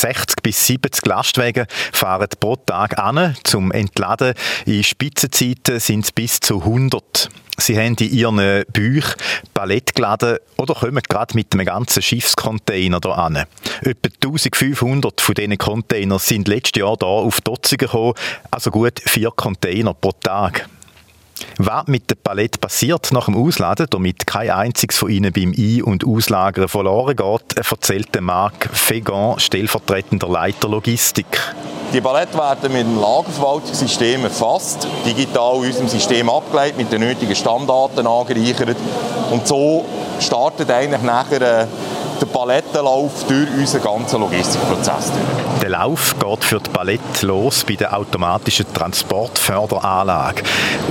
60 bis 70 Lastwagen fahren pro Tag an zum Entladen. In Spitzenzeiten sind es bis zu 100. Sie haben in ihren Büchern Palett geladen oder kommen gerade mit einem ganzen Schiffscontainer hier an. Etwa 1500 von diesen Containern sind letztes Jahr hier auf Dotzigen gekommen, also gut vier Container pro Tag. Was mit der Palette passiert nach dem Ausladen, damit kein einziges von ihnen beim Ein- und Auslagern verloren geht, erzählt Marc Fegan, stellvertretender Leiter Logistik. Die Paletten werden mit dem Lagerverwaltungssystem erfasst, digital in unserem System abgeleitet, mit den nötigen Stammdaten angereichert. Und so startet eigentlich nachher äh, der Palettenlauf durch unseren ganzen Logistikprozess. Der Lauf geht für die Palette los bei der automatischen Transportförderanlage.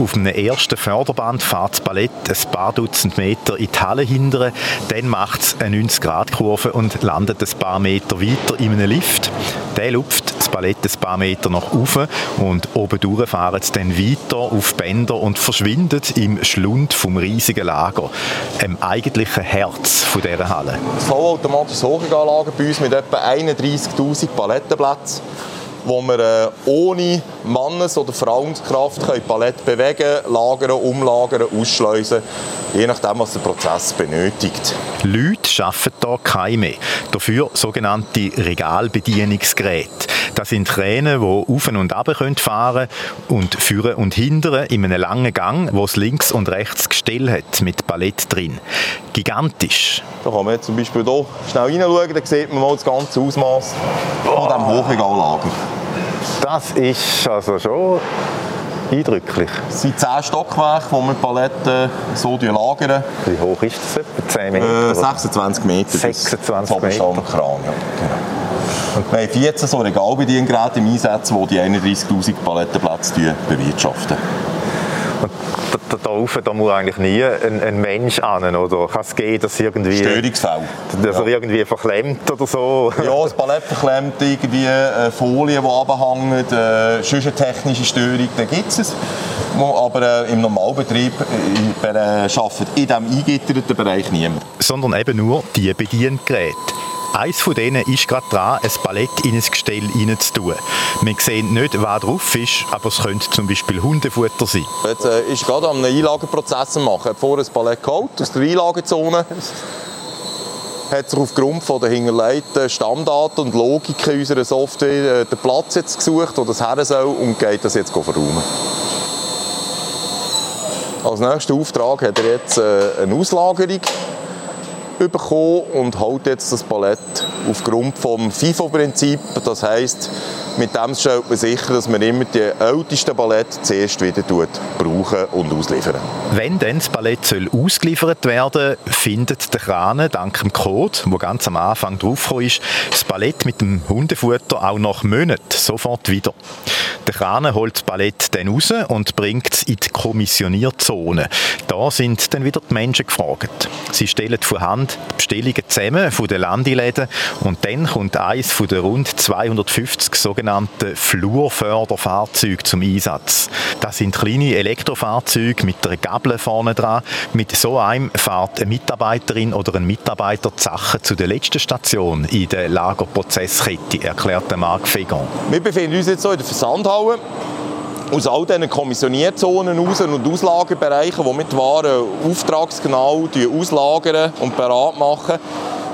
Auf einem ersten Förderband fährt das Palett ein paar Dutzend Meter in die Halle hinterher, dann macht es eine 90-Grad-Kurve und landet ein paar Meter weiter in einem Lift. Der lupft das Palett ein paar Meter nach oben und oben fahren sie dann weiter auf Bänder und verschwindet im Schlund vom riesigen Lager, dem eigentlichen Herz von dieser Halle. Vollautomatisches Hochregallager bei uns mit etwa 31'000 Palettenplätzen wo wir äh, ohne Mannes- oder Frauenskraft können Palette bewegen, lagern, umlagern, ausschleusen, je nachdem, was der Prozess benötigt. Leute arbeiten hier keine mehr. Dafür sogenannte Regalbedienungsgeräte. Das sind Kräne, die auf und ab fahren können und führen und hindern in einem langen Gang, wo es links und rechts Gestell hat mit Palett drin. Gigantisch. Da kann man jetzt zum Beispiel hier schnell reinschauen, da sieht man mal das ganze Ausmaß von diesem Hochregallager. Das ist also schon eindrücklich. Es sind 10 Stockwerke, wo wir Paletten so lagern. Wie hoch ist das etwa? 10 Meter? Äh, 26 Meter. 26 Meter. Kran, ja. Genau. Und wir haben 14 so Regalbediengeräte im Einsatz, die die 31'000 Palettenplätze bewirtschaften. Da, da, rauf, da muss eigentlich nie ein, ein Mensch an, oder? Kann es gehen, dass irgendwie... Störungsfall. Dass er irgendwie verklemmt oder so? Ja, das Palett verklemmt, irgendwie eine Folie, die runterhängt, äh, sonst eine technische Störung, dann gibt es aber äh, im Normalbetrieb äh, äh, arbeitet in diesem eingitterten Bereich niemand. Sondern eben nur die Bediengeräte. Eins von denen ist gerade dran, ein Palett in ein Gestell reinzutun. Wir sehen nicht, wer drauf ist, aber es könnte zum Beispiel Hundefutter sein. Jetzt äh, ist gerade am Einlageprozess machen. Er hat vorher ein Palett geholt aus der Einlagezone hat sich aufgrund von der hinterlegten Stammdaten und Logik unserer Software äh, den Platz jetzt gesucht, wo das her soll und geht das jetzt verräumen. Als nächsten Auftrag hat er jetzt äh, eine Auslagerung bekommen und hält jetzt das Palett aufgrund vom FIFO-Prinzip. Das heisst, mit dem stellt man sicher, dass man immer die ältesten Ballette zuerst wieder brauchen und ausliefern. Wenn dann das Ballett soll ausgeliefert werden findet der Krane dank dem Code, der ganz am Anfang draufgekommen ist, das Ballett mit dem Hundefutter auch nach Monaten sofort wieder. Der Krane holt das Ballett dann raus und bringt es in die Kommissionierzone. Da sind dann wieder die Menschen gefragt. Sie stellen von Hand die Bestellungen zusammen von den Landeläden und dann kommt eines von den rund 250 sogenannten Flurförderfahrzeugen zum Einsatz. Das sind kleine Elektrofahrzeuge mit einer Gabel vorne dran. Mit so einem fährt eine Mitarbeiterin oder ein Mitarbeiter die Sachen zu der letzten Station in der Lagerprozesskette, erklärt Marc Fegon. Wir befinden uns jetzt so in der Versandhalle aus all diesen Kommissionierzonen raus und Auslagerbereichen, wo wir die Waren auftragsgenau auslagern und bereit machen,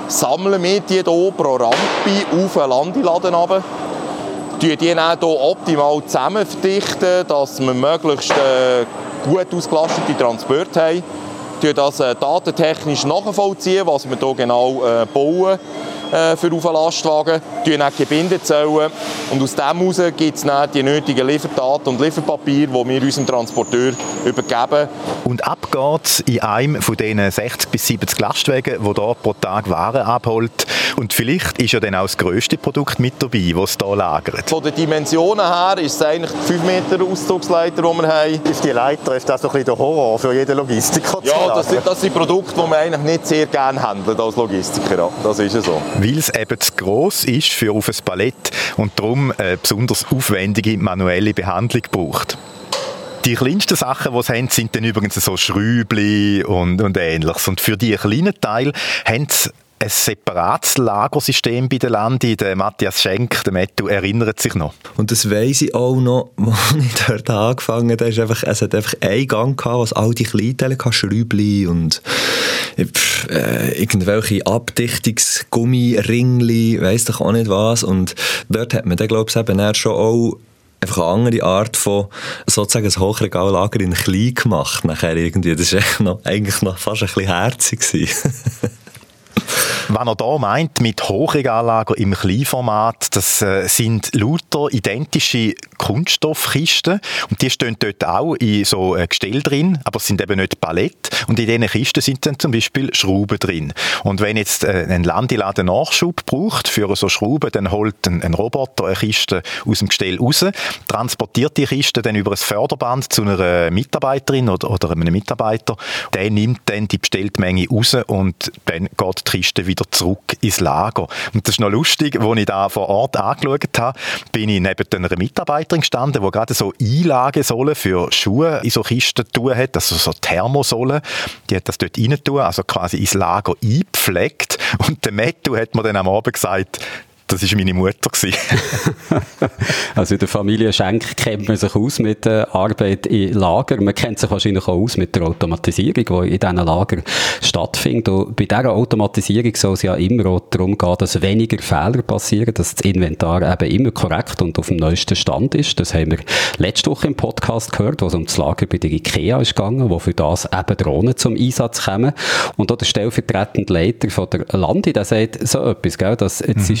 sammeln wir die hier pro Rampe auf einen Landeladen runter die die dann hier optimal zusammen verdichten, dass wir möglichst äh, gut ausgelastete Transporte haben. Wir das äh, datentechnisch nachvollziehen, was wir hier genau äh, bauen äh, für auf einen Lastwagen, die dann Gebinde zählen und aus dem heraus gibt es dann die nötigen Lieferdaten und Lieferpapier, die wir unserem Transporteur übergeben. Und ab geht's in einem von diesen 60 bis 70 Lastwagen, die hier pro Tag Waren abholt. Und vielleicht ist ja dann auch das grösste Produkt mit dabei, das es hier lagert. Von den Dimensionen her ist es eigentlich 5 Meter Auszugsleiter, die wir haben. Ist die Leiter, ist das so ein bisschen der Horror für jeden Logistiker? Ja, das sind, das sind Produkte, die man eigentlich nicht sehr gerne handelt als Logistiker. Das ist ja so weil es eben zu gross ist für auf ein Palett und darum eine besonders aufwendige manuelle Behandlung braucht. Die kleinsten Sachen, die sie haben, sind dann übrigens so Schrübli und, und ähnliches. Und für die kleinen Teile haben sie ein separates Lagersystem bei den Landi. Der Matthias Schenk, der Mettu, erinnert sich noch. Und das weiss ich auch noch, *laughs* als ich dort angefangen habe. Es, hat einfach einen Gang gehabt, was all die Kleinteile hatte, Schrübli und pff, äh, irgendwelche Abdichtungsgummiringli, weiss doch auch nicht was. Und dort hat man dann, glaube ich, eben schon auch einfach eine andere Art von sozusagen ein Hochregallager in klein gemacht nachher irgendwie. Das war eigentlich noch fast ein bisschen herzig. *laughs* Was er hier meint mit Hochregallager im Kleinformat, das äh, sind lauter identische Kunststoffkisten und die stehen dort auch in so ein Gestell drin, aber es sind eben nicht Palette und in diesen Kisten sind dann zum Beispiel Schrauben drin. Und wenn jetzt äh, ein Landeladen Nachschub braucht für so Schrauben, dann holt ein, ein, Roboter eine Kiste aus dem Gestell raus, transportiert die Kiste dann über ein Förderband zu einer Mitarbeiterin oder, oder einem Mitarbeiter. Der nimmt dann die bestellte Menge raus und dann geht die Kiste wieder zurück ins Lager. Und das ist noch lustig, als ich da vor Ort angeschaut habe, bin ich neben einer Mitarbeiterin gestanden, die gerade so Einlagesohlen für Schuhe in so Kisten tun hat, also so Thermosohlen. Die hat das dort rein tun, also quasi ins Lager eingepflegt. Und der Mettu hat mir dann am Abend gesagt, das war meine Mutter. *laughs* also in der Familie Schenk kennt man sich aus mit der Arbeit in Lager. Man kennt sich wahrscheinlich auch aus mit der Automatisierung, die in diesen Lager stattfindet. Und bei dieser Automatisierung soll es ja immer auch darum gehen, dass weniger Fehler passieren, dass das Inventar eben immer korrekt und auf dem neuesten Stand ist. Das haben wir letzte Woche im Podcast gehört, wo es um das Lager bei der IKEA ist gegangen, wo für das eben Drohnen zum Einsatz kommen. Und auch der stellvertretende Leiter von der Landi, der sagt so etwas, gell, dass das mhm.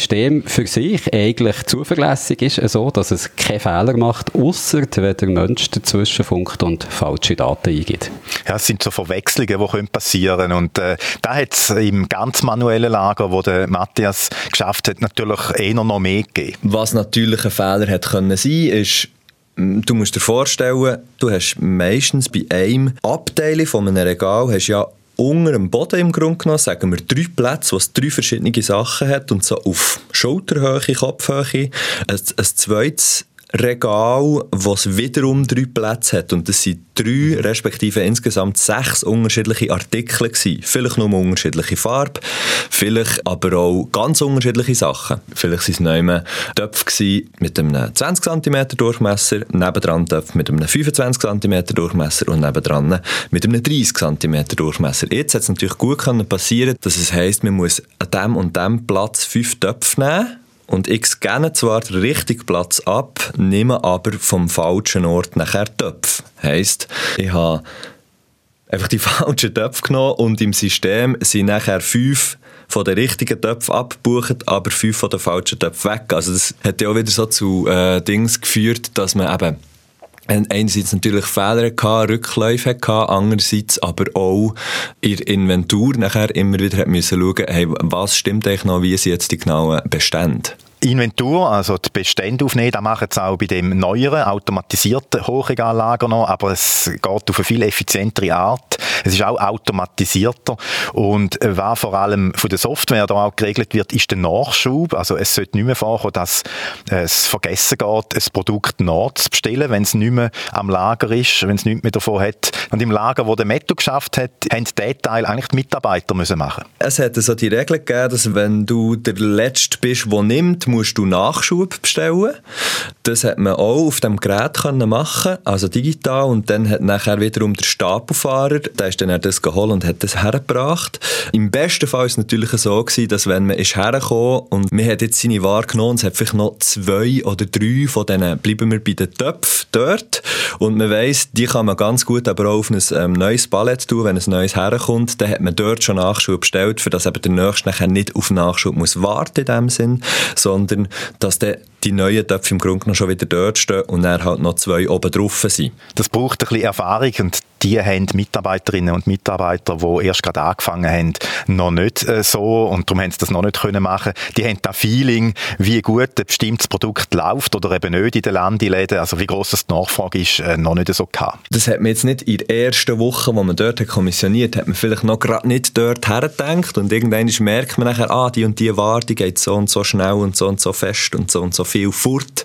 Für sich eigentlich zuverlässig ist, so dass es keine Fehler macht, außer wenn der Mensch dazwischen funkt und falsche Daten eingibt. Ja, es sind so Verwechslungen, die passieren können. Und äh, da hat es im ganz manuellen Lager, wo der Matthias geschafft hat, natürlich eher noch mehr gegeben. Was natürlich ein Fehler hat können sein, ist, Du musst dir vorstellen, du hast meistens bei einem Abteil von einem Regal hast ja unter dem Boden im Grunde genommen, sagen wir, drei Plätze, was drei verschiedene Sachen hat und so auf Schulterhöhe, Kopfhöhe. Ein, ein zweites Regal, das wiederum drei Plätze hat. Und das sind drei, respektive insgesamt sechs unterschiedliche Artikel gewesen. Vielleicht nur unterschiedliche Farbe, vielleicht aber auch ganz unterschiedliche Sachen. Vielleicht waren es neue Töpfe mit einem 20 cm Durchmesser, nebendran Töpfe mit einem 25 cm Durchmesser und nebendran mit einem 30 cm Durchmesser. Jetzt hat es natürlich gut passieren dass es heisst, man muss an dem und dem Platz fünf Töpfe nehmen und ich scanne zwar den richtigen Platz ab, nehme aber vom falschen Ort nachher Töpfe. Heisst, ich habe einfach die *laughs* falschen Töpfe genommen und im System sind nachher fünf von den richtigen Töpfen abgebucht, aber fünf von den falschen Töpfen weg. Also das hat ja auch wieder so zu äh, Dings geführt, dass man eben einerseits natürlich Fehler gehabt, Rückläufe hatte, andererseits aber auch der Inventur nachher immer wieder hat müssen schauen, hey, was stimmt eigentlich noch, wie sind jetzt die genauen Bestände. Inventur, also die Bestände aufnehmen, das machen sie auch bei dem neueren, automatisierten Hochregallager noch, aber es geht auf eine viel effizientere Art. Es ist auch automatisierter und was vor allem von der Software da auch geregelt wird, ist der Nachschub. Also es sollte nicht mehr vorkommen, dass es vergessen geht, ein Produkt nachzubestellen, wenn es nicht mehr am Lager ist, wenn es nichts mehr davon hat. Und im Lager, wo der Metto geschafft hat, haben den Teil eigentlich die Mitarbeiter müssen machen. Es hat so die Regel gegeben, dass wenn du der Letzte bist, der nimmt, musst du Nachschub bestellen. Das hat man auch auf dem Gerät können machen, also digital. Und dann hat nachher wiederum der Stapelfahrer, der ist dann das geholt und hat das hergebracht. Im besten Fall war es natürlich so gewesen, dass wenn man ist hergekommen und man hat jetzt seine Ware genommen, es hat vielleicht noch zwei oder drei von denen, bleiben wir bei den Töpfen dort. Und man weiss, die kann man ganz gut aber auch auf ein ähm, neues Ballett tun, wenn ein neues herkommt. Dann hat man dort schon Nachschub bestellt, für das eben der Nächste nachher nicht auf Nachschub muss warten in dem Sinn, sondern dass der die neuen Töpfe im Grunde noch schon wieder dort stehen und dann halt noch zwei oben drauf sind. Das braucht ein bisschen Erfahrung und die haben Mitarbeiterinnen und Mitarbeiter, die erst gerade angefangen haben, noch nicht äh, so und darum haben sie das noch nicht können machen. Die haben das Feeling, wie gut ein bestimmtes Produkt läuft oder eben nicht in den Landeläden, also wie gross die Nachfrage ist, äh, noch nicht so gehabt. Das hat man jetzt nicht in der ersten Woche, wo man dort hat kommissioniert, hat man vielleicht noch gerade nicht dort hergedacht und irgendwann merkt man nachher, ah, die und die Ware, die geht so und so schnell und so und so fest und so und so viel fort.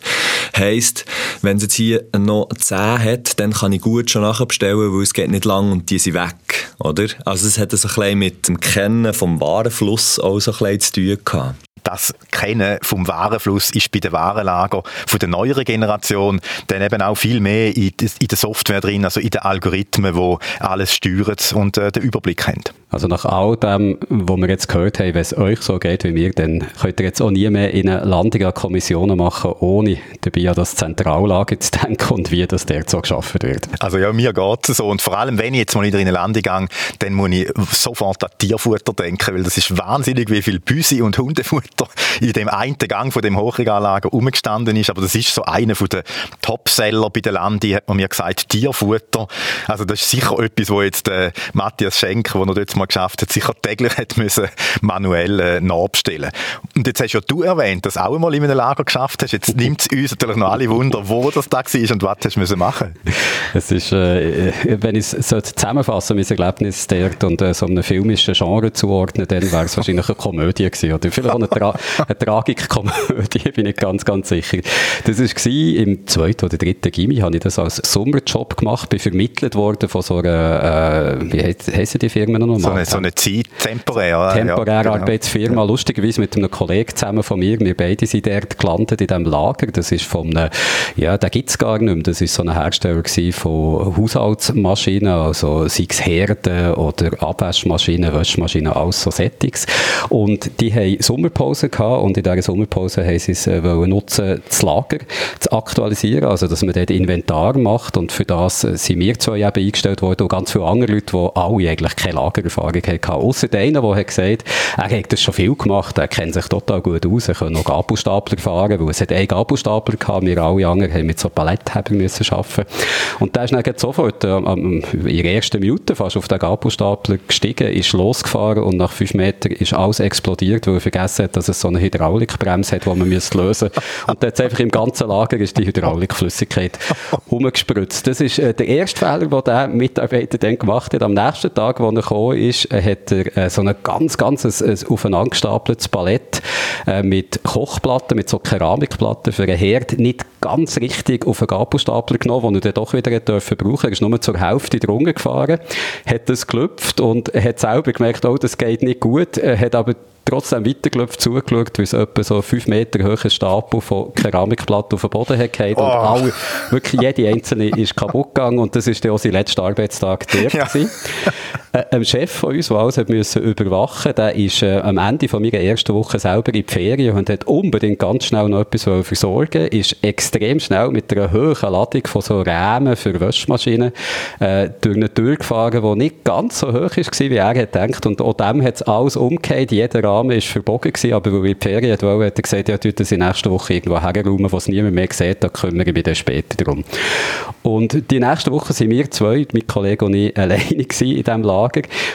Heisst, wenn es jetzt hier noch 10 hat, dann kann ich gut schon nachbestellen, weil es geht nicht lang und die sind weg, oder? Also es hat so ein bisschen mit dem Kennen vom Warenfluss auch so ein bisschen zu tun gehabt das Kennen vom Warenfluss ist bei den Warenlager von der neueren Generation dann eben auch viel mehr in, der Software drin, also in den Algorithmen, wo alles steuern und äh, den Überblick haben. Also nach all dem, was wir jetzt gehört haben, wenn es euch so geht wie mir, dann könnt ihr jetzt auch nie mehr in eine Landung an Kommissionen machen, ohne dabei an das Zentrallager zu denken und wie das dort so geschaffen wird. Also ja, mir geht es so. Und vor allem, wenn ich jetzt mal wieder in eine Landung gehe, dann muss ich sofort an Tierfutter denken, weil das ist wahnsinnig, wie viel Büsi und Hundefutter in dem einen Gang von dem Hochregallager umgestanden ist. Aber das ist so einer den Topseller bei der Landi, hat man mir gesagt, Tierfutter. Also das ist sicher etwas, wo jetzt äh, Matthias Schenk, wo er dort mal geschafft hat, sicher täglich hat müssen manuell äh, nachbestellen. Und jetzt hast ja du erwähnt, dass du auch einmal in einem Lager geschafft hast. Jetzt nimmt es uns natürlich noch alle Wunder, wo das da war und was hast du machen Es ist, äh, wenn ich es zusammenfassen mein Erlebnis dort und äh, so einem filmischen Genre zuordnen, dann wäre es wahrscheinlich eine Komödie gewesen. Oder vielleicht auch eine, Tra eine Tragikkomödie, *laughs* bin ich ganz, ganz sicher. Das war im zweiten oder dritten Gimmi, habe ich das als Sommerjob gemacht, bin vermittelt worden von so einer, äh, wie heissen die Firmen noch? So eine, so eine Zeit, temporär. Temporärarbeitsfirma, ja, genau. lustigerweise mit einem Kollegen zusammen von mir. Wir beide sind dort gelandet in diesem Lager. Das ist von einem, ja, den gibt es gar nicht mehr. Das ist so ein Hersteller von Haushaltsmaschinen, also sei es Herden oder Abwaschmaschinen, Waschmaschinen, alles so Settings. Und die haben Sommerpause gehabt und in dieser Sommerpause haben sie es äh, nutzen, das Lager zu aktualisieren, also dass man dort Inventar macht und für das sind wir zwei eben eingestellt worden und ganz viele andere Leute, die alle eigentlich keine Lagererfahrung hatten. Außer einer, der hat gesagt, er hat das schon viel gemacht, er kennt sich total gut aus, er kann noch Gabelstapler fahren, weil es hat einen Gabelstapler gehabt, wir alle anderen haben mit so Paletthebern müssen arbeiten. Und der ist dann sofort ähm, in der ersten Minute fast auf den Gabelstapler gestiegen, ist losgefahren und nach fünf Metern ist alles explodiert, weil er vergessen hat, dass es so eine Hydraulikbremse hat, die man lösen musste. Und dann einfach im ganzen Lager ist die Hydraulikflüssigkeit umgespritzt. Das ist äh, der erste Fehler, den der Mitarbeiter dann gemacht hat. Am nächsten Tag, als er gekommen ist, äh, hat er äh, so ein ganz, ganz ein, ein aufeinandergestapeltes Palett äh, mit Kochplatten, mit so Keramikplatten für einen Herd nicht ganz richtig auf einen Gabelstapler genommen, den er dann doch wieder dürfen brauchen. Er ist nur zur Hälfte drunter gefahren, hat das gelüpft und hat selber gemerkt, oh, das geht nicht gut, hat aber trotzdem weitergelaufen, zugeschaut, wie es etwa so fünf Meter hohen Stapel von Keramikplatten auf den Boden hat oh. und alle, wirklich jede einzelne ist kaputt gegangen und das ist dann auch sein letzter Arbeitstag der ja. *laughs* ein Chef von uns, der alles hat müssen überwachen der ist äh, am Ende von meiner ersten Woche selber in die Ferien und hat unbedingt ganz schnell noch etwas versorgen ist extrem schnell mit einer hohen Ladung von so Rämen für Waschmaschinen äh, durch eine Tür gefahren, die nicht ganz so hoch ist, wie er hat gedacht und auch dem hat es alles umgekehrt, jeder Rahmen Rahmen ist verbogen gewesen, aber weil wir die Ferien wollte, hat er gesagt, ja, tut das in nächster Woche irgendwo herräumen, wo es niemand mehr sieht, da kümmere ich mich dann später darum. Und die nächste Woche sind wir zwei, mein Kollege und ich, alleine in diesem Lager.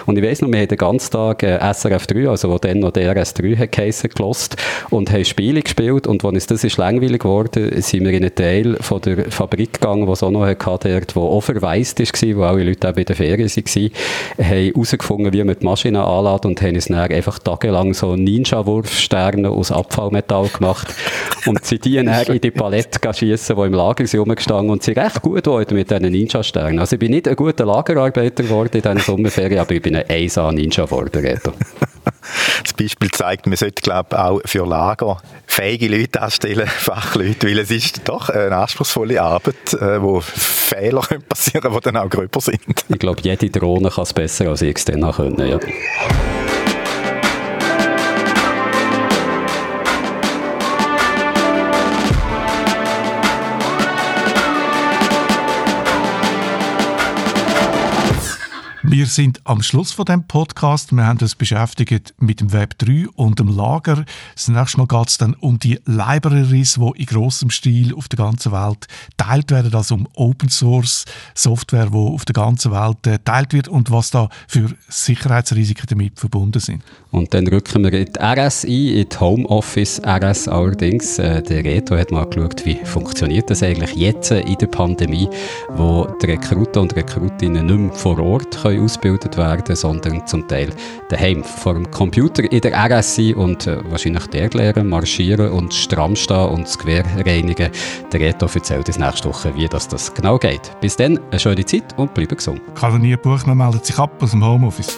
Und ich weiss noch, wir haben den ganzen Tag äh, SRF 3, also wo dann noch DRS 3 hat geheissen, gelost und haben Spiele gespielt. Und als uns das ist langweilig geworden, sind wir in einen Teil von der Fabrik gegangen, wo es auch noch hatte, wo auch verwaist war, wo alle Leute auch bei den Ferien waren, haben herausgefunden, wie man die Maschine anlädt und haben es dann einfach tagelang so Ninja-Wurfsterne aus Abfallmetall gemacht und sie die dann in die Palette schiessen, die im Lager sind und sie recht gut geworden mit diesen Ninja-Sternen. Also ich bin nicht ein guter Lagerarbeiter geworden in diesen Sommerferien, aber ich bin ein 1A-Ninja-Vorbereiter. *laughs* Das Beispiel zeigt, man sollte, glaube auch für Lager fähige Leute anstellen, *laughs* Fachleute, weil es ist doch eine anspruchsvolle Arbeit, äh, wo Fehler passieren können, die dann auch gröber sind. Ich glaube, jede Drohne kann es besser als ich es dann können, ja. Wir sind am Schluss von dem Podcast. Wir haben uns beschäftigt mit dem Web 3 und dem Lager. Das nächste Mal geht es dann um die Libraries, die in grossem Stil auf der ganzen Welt teilt werden, also um Open Source Software, die auf der ganzen Welt äh, teilt wird und was da für Sicherheitsrisiken damit verbunden sind. Und dann rücken wir in die RS ein, in die Homeoffice RS allerdings. Äh, der Reto hat mal geschaut, wie funktioniert das eigentlich jetzt in der Pandemie, wo die Rekruten und Rekrutinnen nicht mehr vor Ort können ausgebildet werden, sondern zum Teil daheim vor dem Computer in der RS sein und äh, wahrscheinlich der lernen, marschieren und stramm stehen und das Gewehr reinigen. Der Reto erzählt uns nächste Woche, wie das, das genau geht. Bis dann, eine schöne Zeit und bleibe gesund. Karolinia Buchmann meldet sich ab aus dem Homeoffice.